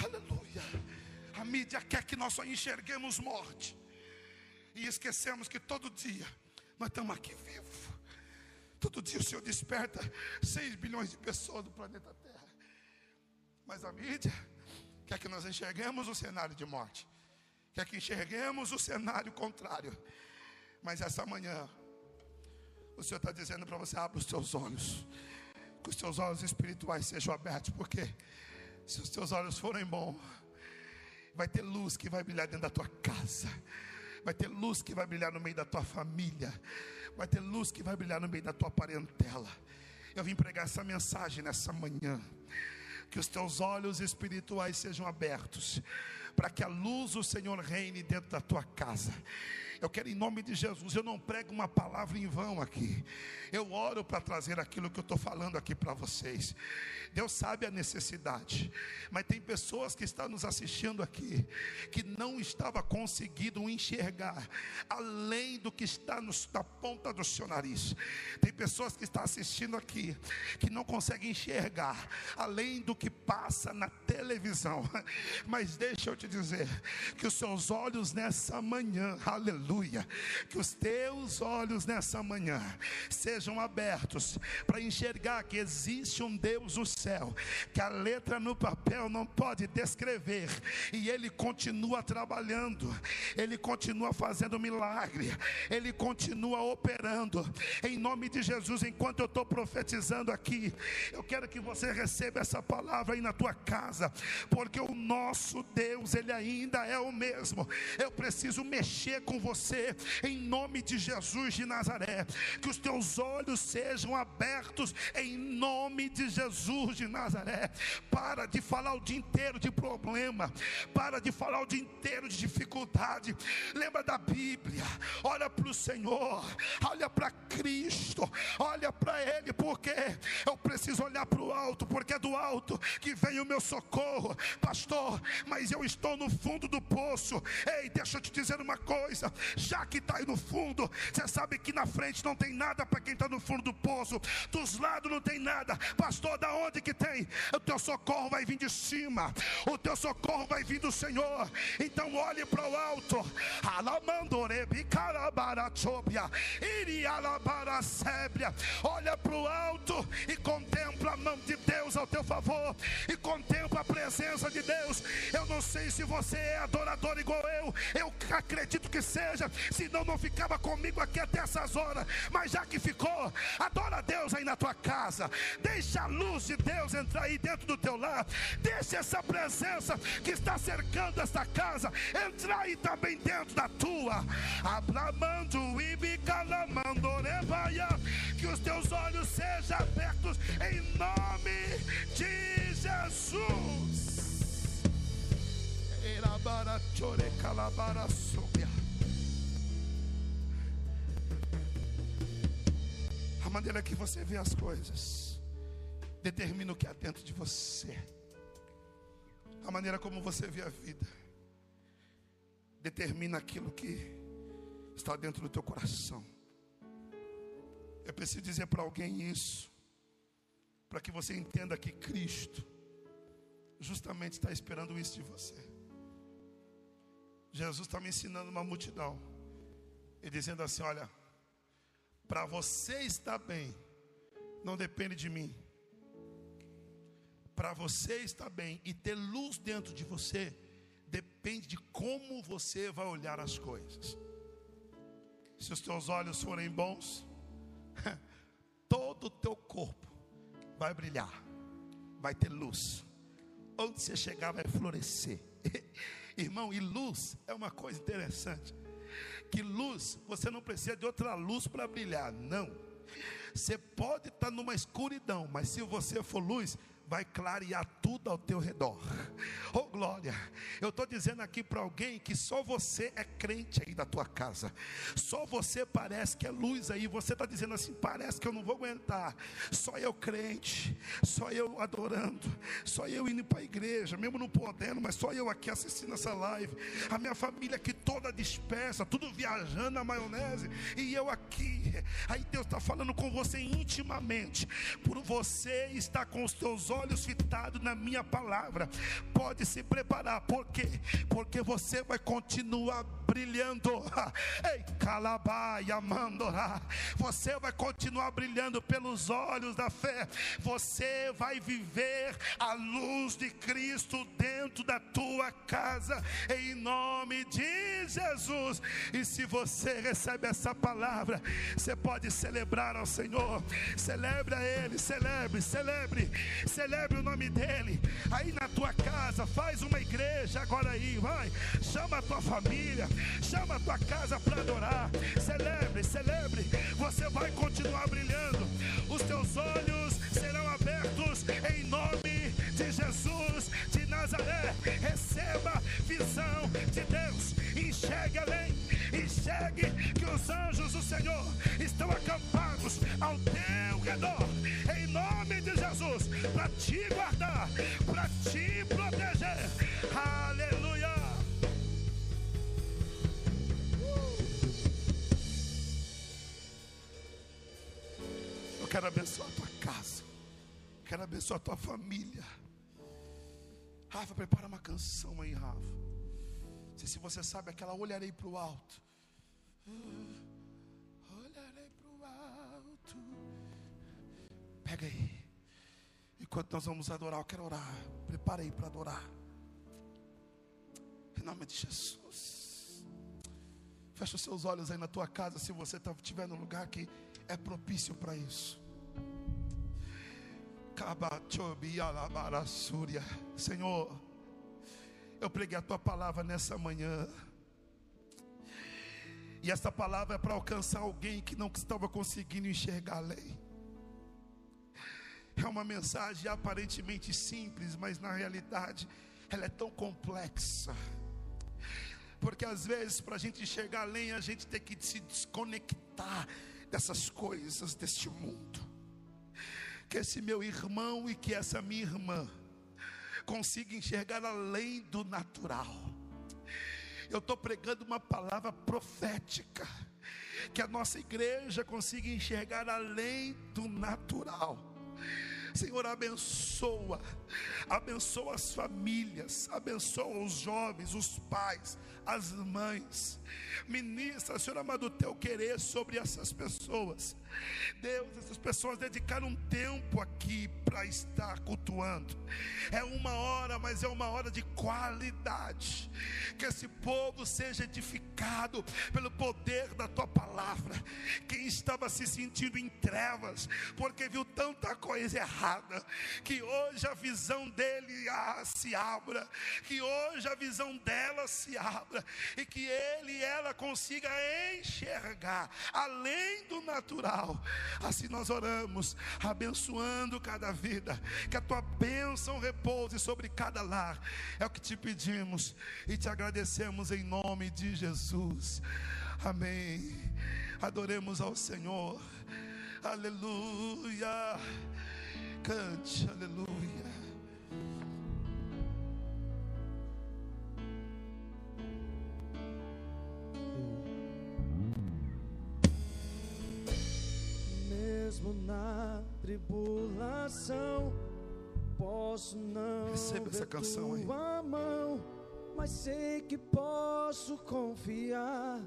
Aleluia. A mídia quer que nós só enxerguemos morte. E esquecemos que todo dia nós estamos aqui vivos. Todo dia o Senhor desperta 6 bilhões de pessoas do planeta Terra. Mas a mídia quer que nós enxerguemos o cenário de morte. quer que enxerguemos o cenário contrário. Mas essa manhã, o Senhor está dizendo para você: abra os seus olhos, que os seus olhos espirituais sejam abertos, porque se os teus olhos forem bons, vai ter luz que vai brilhar dentro da tua casa, vai ter luz que vai brilhar no meio da tua família, vai ter luz que vai brilhar no meio da tua parentela. Eu vim pregar essa mensagem nessa manhã. Que os teus olhos espirituais sejam abertos, para que a luz do Senhor reine dentro da tua casa. Eu quero, em nome de Jesus, eu não prego uma palavra em vão aqui. Eu oro para trazer aquilo que eu estou falando aqui para vocês. Deus sabe a necessidade, mas tem pessoas que estão nos assistindo aqui que não estava conseguindo enxergar além do que está no, na ponta do seu nariz. Tem pessoas que estão assistindo aqui que não conseguem enxergar além do que passa na televisão. *laughs* Mas deixa eu te dizer que os seus olhos nessa manhã, aleluia, que os teus olhos nessa manhã sejam abertos para enxergar que existe um Deus no céu, que a letra no papel não pode descrever, e Ele continua trabalhando, Ele continua fazendo milagre, Ele continua operando, em nome de Jesus, enquanto eu estou profetizando aqui, eu quero que você receba essa palavra aí na tua casa, porque o nosso Deus, Ele ainda é o mesmo. Eu preciso mexer com você, em nome de Jesus de Nazaré, que os teus olhos sejam abertos, em nome de Jesus de Nazaré. Nazaré. Para de falar o dia inteiro de problema. Para de falar o dia inteiro de dificuldade. Lembra da Bíblia. Olha para o Senhor. Olha para Cristo. Olha para Ele. Porque eu preciso olhar para o alto. Porque é do alto que vem o meu socorro. Pastor, mas eu estou no fundo do poço. Ei, deixa eu te dizer uma coisa. Já que está aí no fundo, você sabe que na frente não tem nada para quem está no fundo do poço. Dos lados não tem nada. Pastor, da onde que tem? o teu socorro vai vir de cima, o teu socorro vai vir do Senhor. Então olhe para o alto. Olha para o alto e contempla a mão de Deus ao teu favor e contempla a presença de Deus. Eu não sei se você é adorador igual eu, eu acredito que seja, senão não ficava comigo aqui até essas horas. Mas já que ficou, adora a Deus aí na tua casa, deixa a luz de Deus entrar aí dentro do teu lar. Deixe essa presença que está cercando esta casa entrar aí também dentro da tua. Abramando e. Que os teus olhos sejam abertos em nome de Jesus. Maneira que você vê as coisas determina o que há dentro de você. A maneira como você vê a vida determina aquilo que está dentro do teu coração. Eu preciso dizer para alguém isso, para que você entenda que Cristo justamente está esperando isso de você. Jesus está me ensinando uma multidão e dizendo assim: olha, para você estar bem, não depende de mim, para você estar bem e ter luz dentro de você, depende de como você vai olhar as coisas. Se os teus olhos forem bons, *laughs* todo o teu corpo vai brilhar, vai ter luz. Onde você chegar vai florescer. *laughs* Irmão, e luz é uma coisa interessante. Que luz, você não precisa de outra luz para brilhar, não. Você pode estar numa escuridão, mas se você for luz, vai clarear tudo ao teu redor. *laughs* Oh glória! Eu estou dizendo aqui para alguém que só você é crente aí da tua casa. Só você parece que é luz aí. Você está dizendo assim: parece que eu não vou aguentar. Só eu crente, só eu adorando, só eu indo para a igreja, mesmo não podendo, mas só eu aqui assistindo essa live. A minha família aqui toda dispersa, tudo viajando na maionese, e eu aqui. Aí Deus está falando com você intimamente, por você estar com os teus olhos fitados na minha palavra. Pode se preparar, por quê? Porque você vai continuar brilhando. *laughs* Ei, calabaia, mandorá. Você vai continuar brilhando pelos olhos da fé. Você vai viver a luz de Cristo dentro da tua casa, em nome de Jesus. E se você recebe essa palavra, você pode celebrar ao Senhor. Celebre a Ele, celebre, celebre, celebre o nome dEle. Aí na tua casa, faz uma igreja agora aí, vai. Chama a tua família, chama a tua casa para adorar. Celebre, celebre. Você vai continuar brilhando. Os teus olhos serão abertos em nome de Jesus de Nazaré. Receba visão de Deus. Enxergue além. Enxergue que os anjos do Senhor estão acampados ao teu redor. De Jesus. Para te guardar. Para te proteger. Aleluia. Eu quero abençoar a tua casa. Quero abençoar a tua família. Rafa, prepara uma canção aí, Rafa. Não sei se você sabe aquela olharei para o alto. olharei para o alto. Pega aí. Enquanto nós vamos adorar, eu quero orar. Prepara aí para adorar. Em nome de Jesus. Fecha os seus olhos aí na tua casa, se você estiver no lugar que é propício para isso. Senhor, eu preguei a tua palavra nessa manhã. E essa palavra é para alcançar alguém que não estava conseguindo enxergar a lei. É uma mensagem aparentemente simples, mas na realidade ela é tão complexa. Porque às vezes, para a gente enxergar além, a gente tem que se desconectar dessas coisas deste mundo que esse meu irmão e que essa minha irmã consiga enxergar além do natural. Eu estou pregando uma palavra profética, que a nossa igreja consiga enxergar além do natural. Senhor, abençoa, abençoa as famílias, abençoa os jovens, os pais, as mães. Ministra, Senhor amado, o teu querer sobre essas pessoas. Deus, essas pessoas dedicaram um tempo aqui para estar cultuando. É uma hora, mas é uma hora de qualidade. Que esse povo seja edificado pelo poder da tua palavra. Quem estava se sentindo em trevas, porque viu tanta coisa errada, que hoje a visão dele ah, se abra, que hoje a visão dela se abra, e que ele e ela consiga enxergar além do natural. Assim nós oramos, abençoando cada vida, que a tua bênção repouse sobre cada lar. É o que te pedimos e te agradecemos em nome de Jesus. Amém. Adoremos ao Senhor. Aleluia. Cante, aleluia. Tribulação, posso não Receba essa canção aí. mão, mas sei que posso confiar.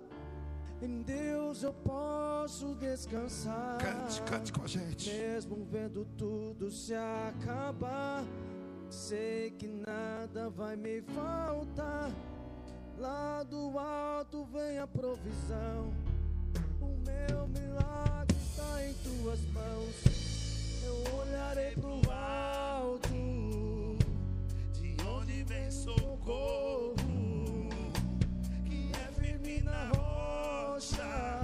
Em Deus eu posso descansar. Cante, cante com a gente. Mesmo vendo tudo se acabar, sei que nada vai me faltar. Lá do alto vem a provisão. O meu milagre está em tuas mãos. Eu olharei pro alto, De onde vem socorro? que é firme na rocha.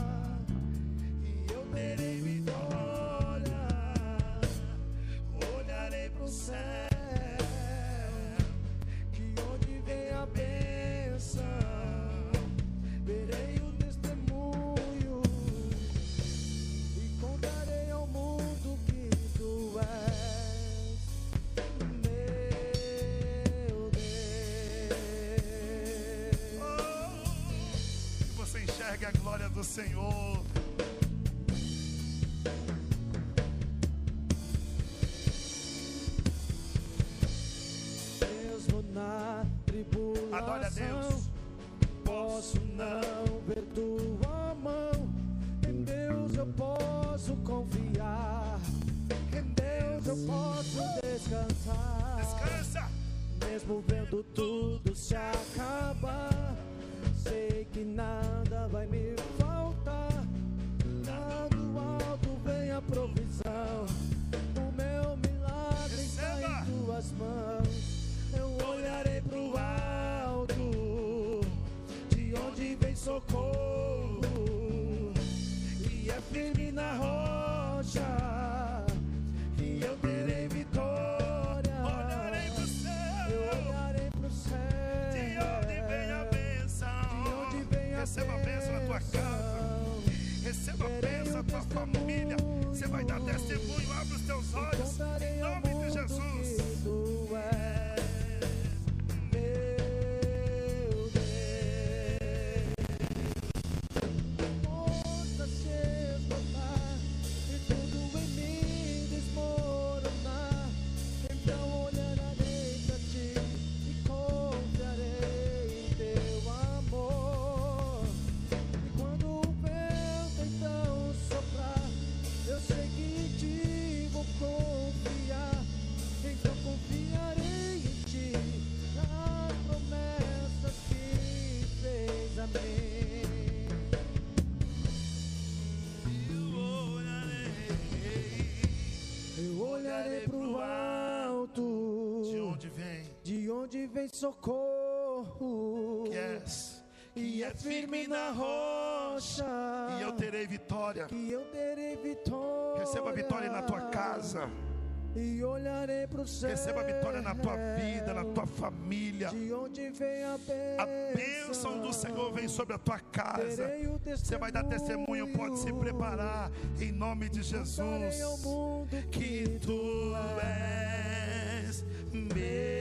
Senhor. Mesmo na tribulação, Adore a Deus. posso não ver tua mão. Em Deus eu posso confiar. Em Deus eu posso descansar. Descansa. Mesmo vendo tudo se acabar, sei que nada vai me socorro. Yes. E é firme na rocha. E eu terei vitória. que eu terei vitória. Receba a vitória na tua casa. E olharei pro céu. Receba a vitória na tua vida, na tua família. De onde vem a bênção. A bênção do Senhor vem sobre a tua casa. O Você vai dar testemunho, pode se preparar em nome de Jesus. Que tu és meu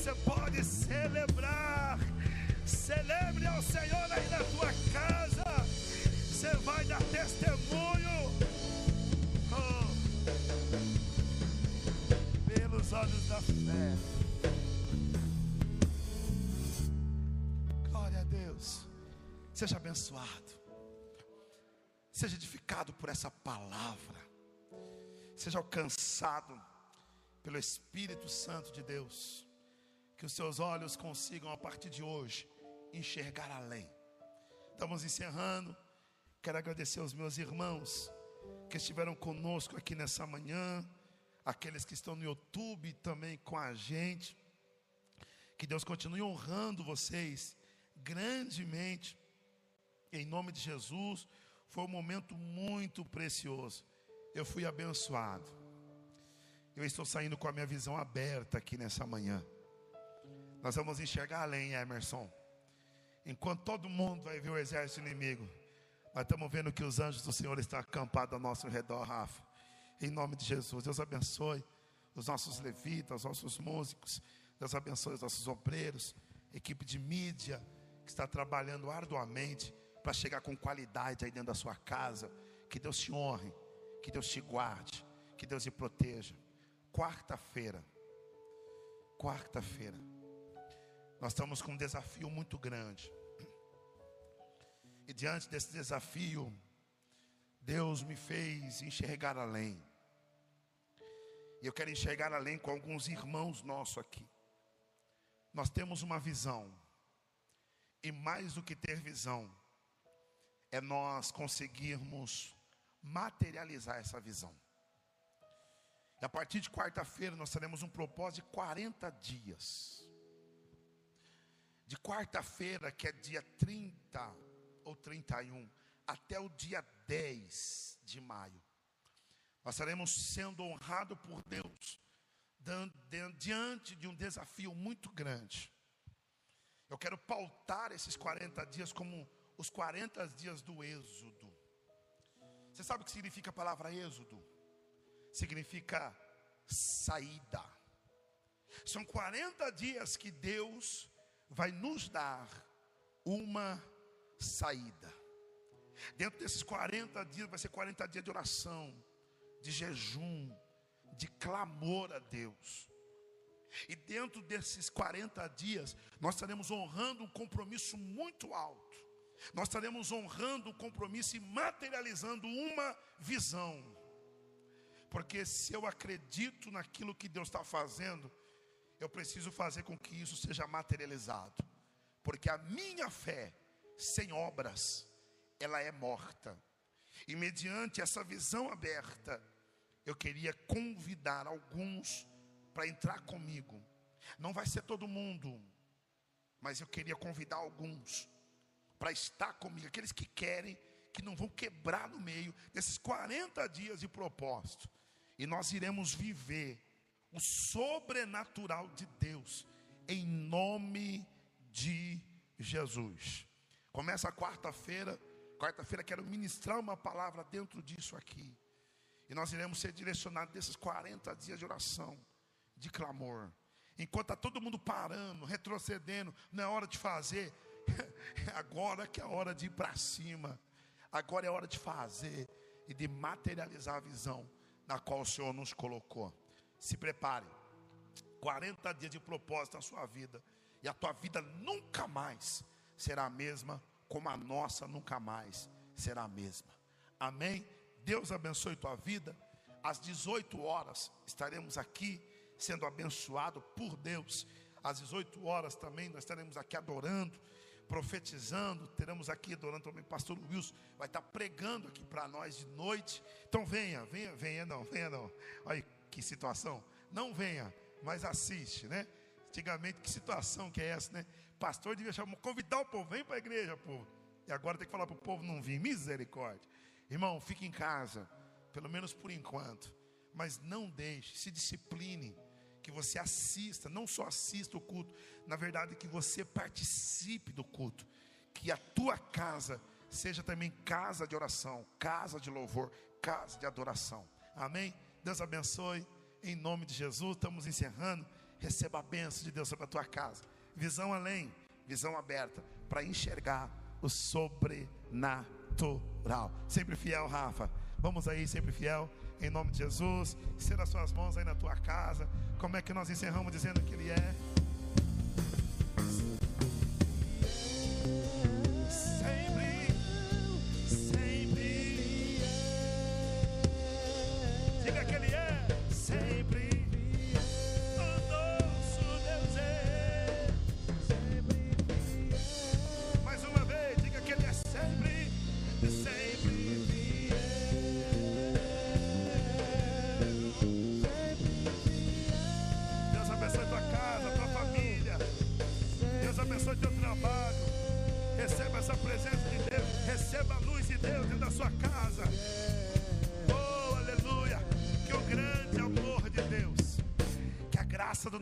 você pode celebrar. Celebre ao Senhor aí na tua casa. Você vai dar testemunho. Oh. Pelos olhos da fé. Glória a Deus. Seja abençoado. Seja edificado por essa palavra. Seja alcançado pelo Espírito Santo de Deus. Que os seus olhos consigam, a partir de hoje, enxergar além. Estamos encerrando. Quero agradecer aos meus irmãos que estiveram conosco aqui nessa manhã, aqueles que estão no YouTube também com a gente. Que Deus continue honrando vocês grandemente. Em nome de Jesus, foi um momento muito precioso. Eu fui abençoado. Eu estou saindo com a minha visão aberta aqui nessa manhã. Nós vamos enxergar além, Emerson. Enquanto todo mundo vai ver o exército inimigo, nós estamos vendo que os anjos do Senhor estão acampados ao nosso redor, Rafa. Em nome de Jesus, Deus abençoe os nossos levitas, os nossos músicos. Deus abençoe os nossos obreiros, equipe de mídia que está trabalhando arduamente para chegar com qualidade aí dentro da sua casa. Que Deus te honre, que Deus te guarde, que Deus te proteja. Quarta-feira, quarta-feira, nós estamos com um desafio muito grande. E diante desse desafio, Deus me fez enxergar além. E eu quero enxergar além com alguns irmãos nossos aqui. Nós temos uma visão. E mais do que ter visão, é nós conseguirmos materializar essa visão. E a partir de quarta-feira nós teremos um propósito de 40 dias. De quarta-feira, que é dia 30 ou 31, até o dia 10 de maio. Nós estaremos sendo honrados por Deus, diante de um desafio muito grande. Eu quero pautar esses 40 dias como os 40 dias do Êxodo. Você sabe o que significa a palavra Êxodo? Significa saída. São 40 dias que Deus vai nos dar uma saída. Dentro desses 40 dias, vai ser 40 dias de oração, de jejum, de clamor a Deus. E dentro desses 40 dias, nós estaremos honrando um compromisso muito alto. Nós estaremos honrando um compromisso e materializando uma visão. Porque se eu acredito naquilo que Deus está fazendo, eu preciso fazer com que isso seja materializado. Porque a minha fé, sem obras, ela é morta. E mediante essa visão aberta, eu queria convidar alguns para entrar comigo. Não vai ser todo mundo, mas eu queria convidar alguns para estar comigo, aqueles que querem, que não vão quebrar no meio desses 40 dias de propósito. E nós iremos viver o sobrenatural de Deus em nome de Jesus. Começa a quarta-feira, quarta-feira quero ministrar uma palavra dentro disso aqui. E nós iremos ser direcionados desses 40 dias de oração, de clamor. Enquanto está todo mundo parando, retrocedendo, não é hora de fazer, *laughs* agora que é hora de ir para cima. Agora é hora de fazer e de materializar a visão na qual o Senhor nos colocou. Se prepare. 40 dias de propósito na sua vida. E a tua vida nunca mais será a mesma, como a nossa nunca mais será a mesma. Amém? Deus abençoe tua vida. Às 18 horas estaremos aqui sendo abençoado por Deus. Às 18 horas também nós estaremos aqui adorando, profetizando. Teremos aqui adorando também o pastor Wilson, vai estar pregando aqui para nós de noite. Então venha, venha, venha não, venha não. Olha que situação. Não venha, mas assiste, né? Antigamente, que situação que é essa, né? Pastor devia chamar, convidar o povo, vem para a igreja, povo. E agora tem que falar para o povo não vir, misericórdia. Irmão, fique em casa, pelo menos por enquanto. Mas não deixe, se discipline, que você assista, não só assista o culto, na verdade que você participe do culto, que a tua casa seja também casa de oração, casa de louvor, casa de adoração. Amém? Deus abençoe, em nome de Jesus, estamos encerrando. Receba a bênção de Deus sobre a tua casa. Visão além, visão aberta, para enxergar o sobrenatural natural. Sempre fiel, Rafa. Vamos aí, sempre fiel, em nome de Jesus. Ser as suas mãos aí na tua casa. Como é que nós encerramos dizendo que Ele é?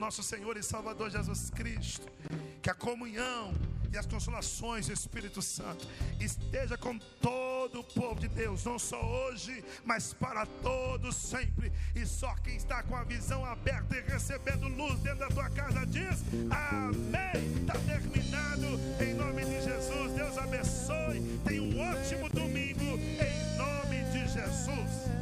nosso Senhor e Salvador Jesus Cristo, que a comunhão e as consolações do Espírito Santo esteja com todo o povo de Deus, não só hoje, mas para todos sempre. E só quem está com a visão aberta e recebendo luz dentro da tua casa diz: Amém. Está terminado em nome de Jesus. Deus abençoe. Tenha um ótimo domingo em nome de Jesus.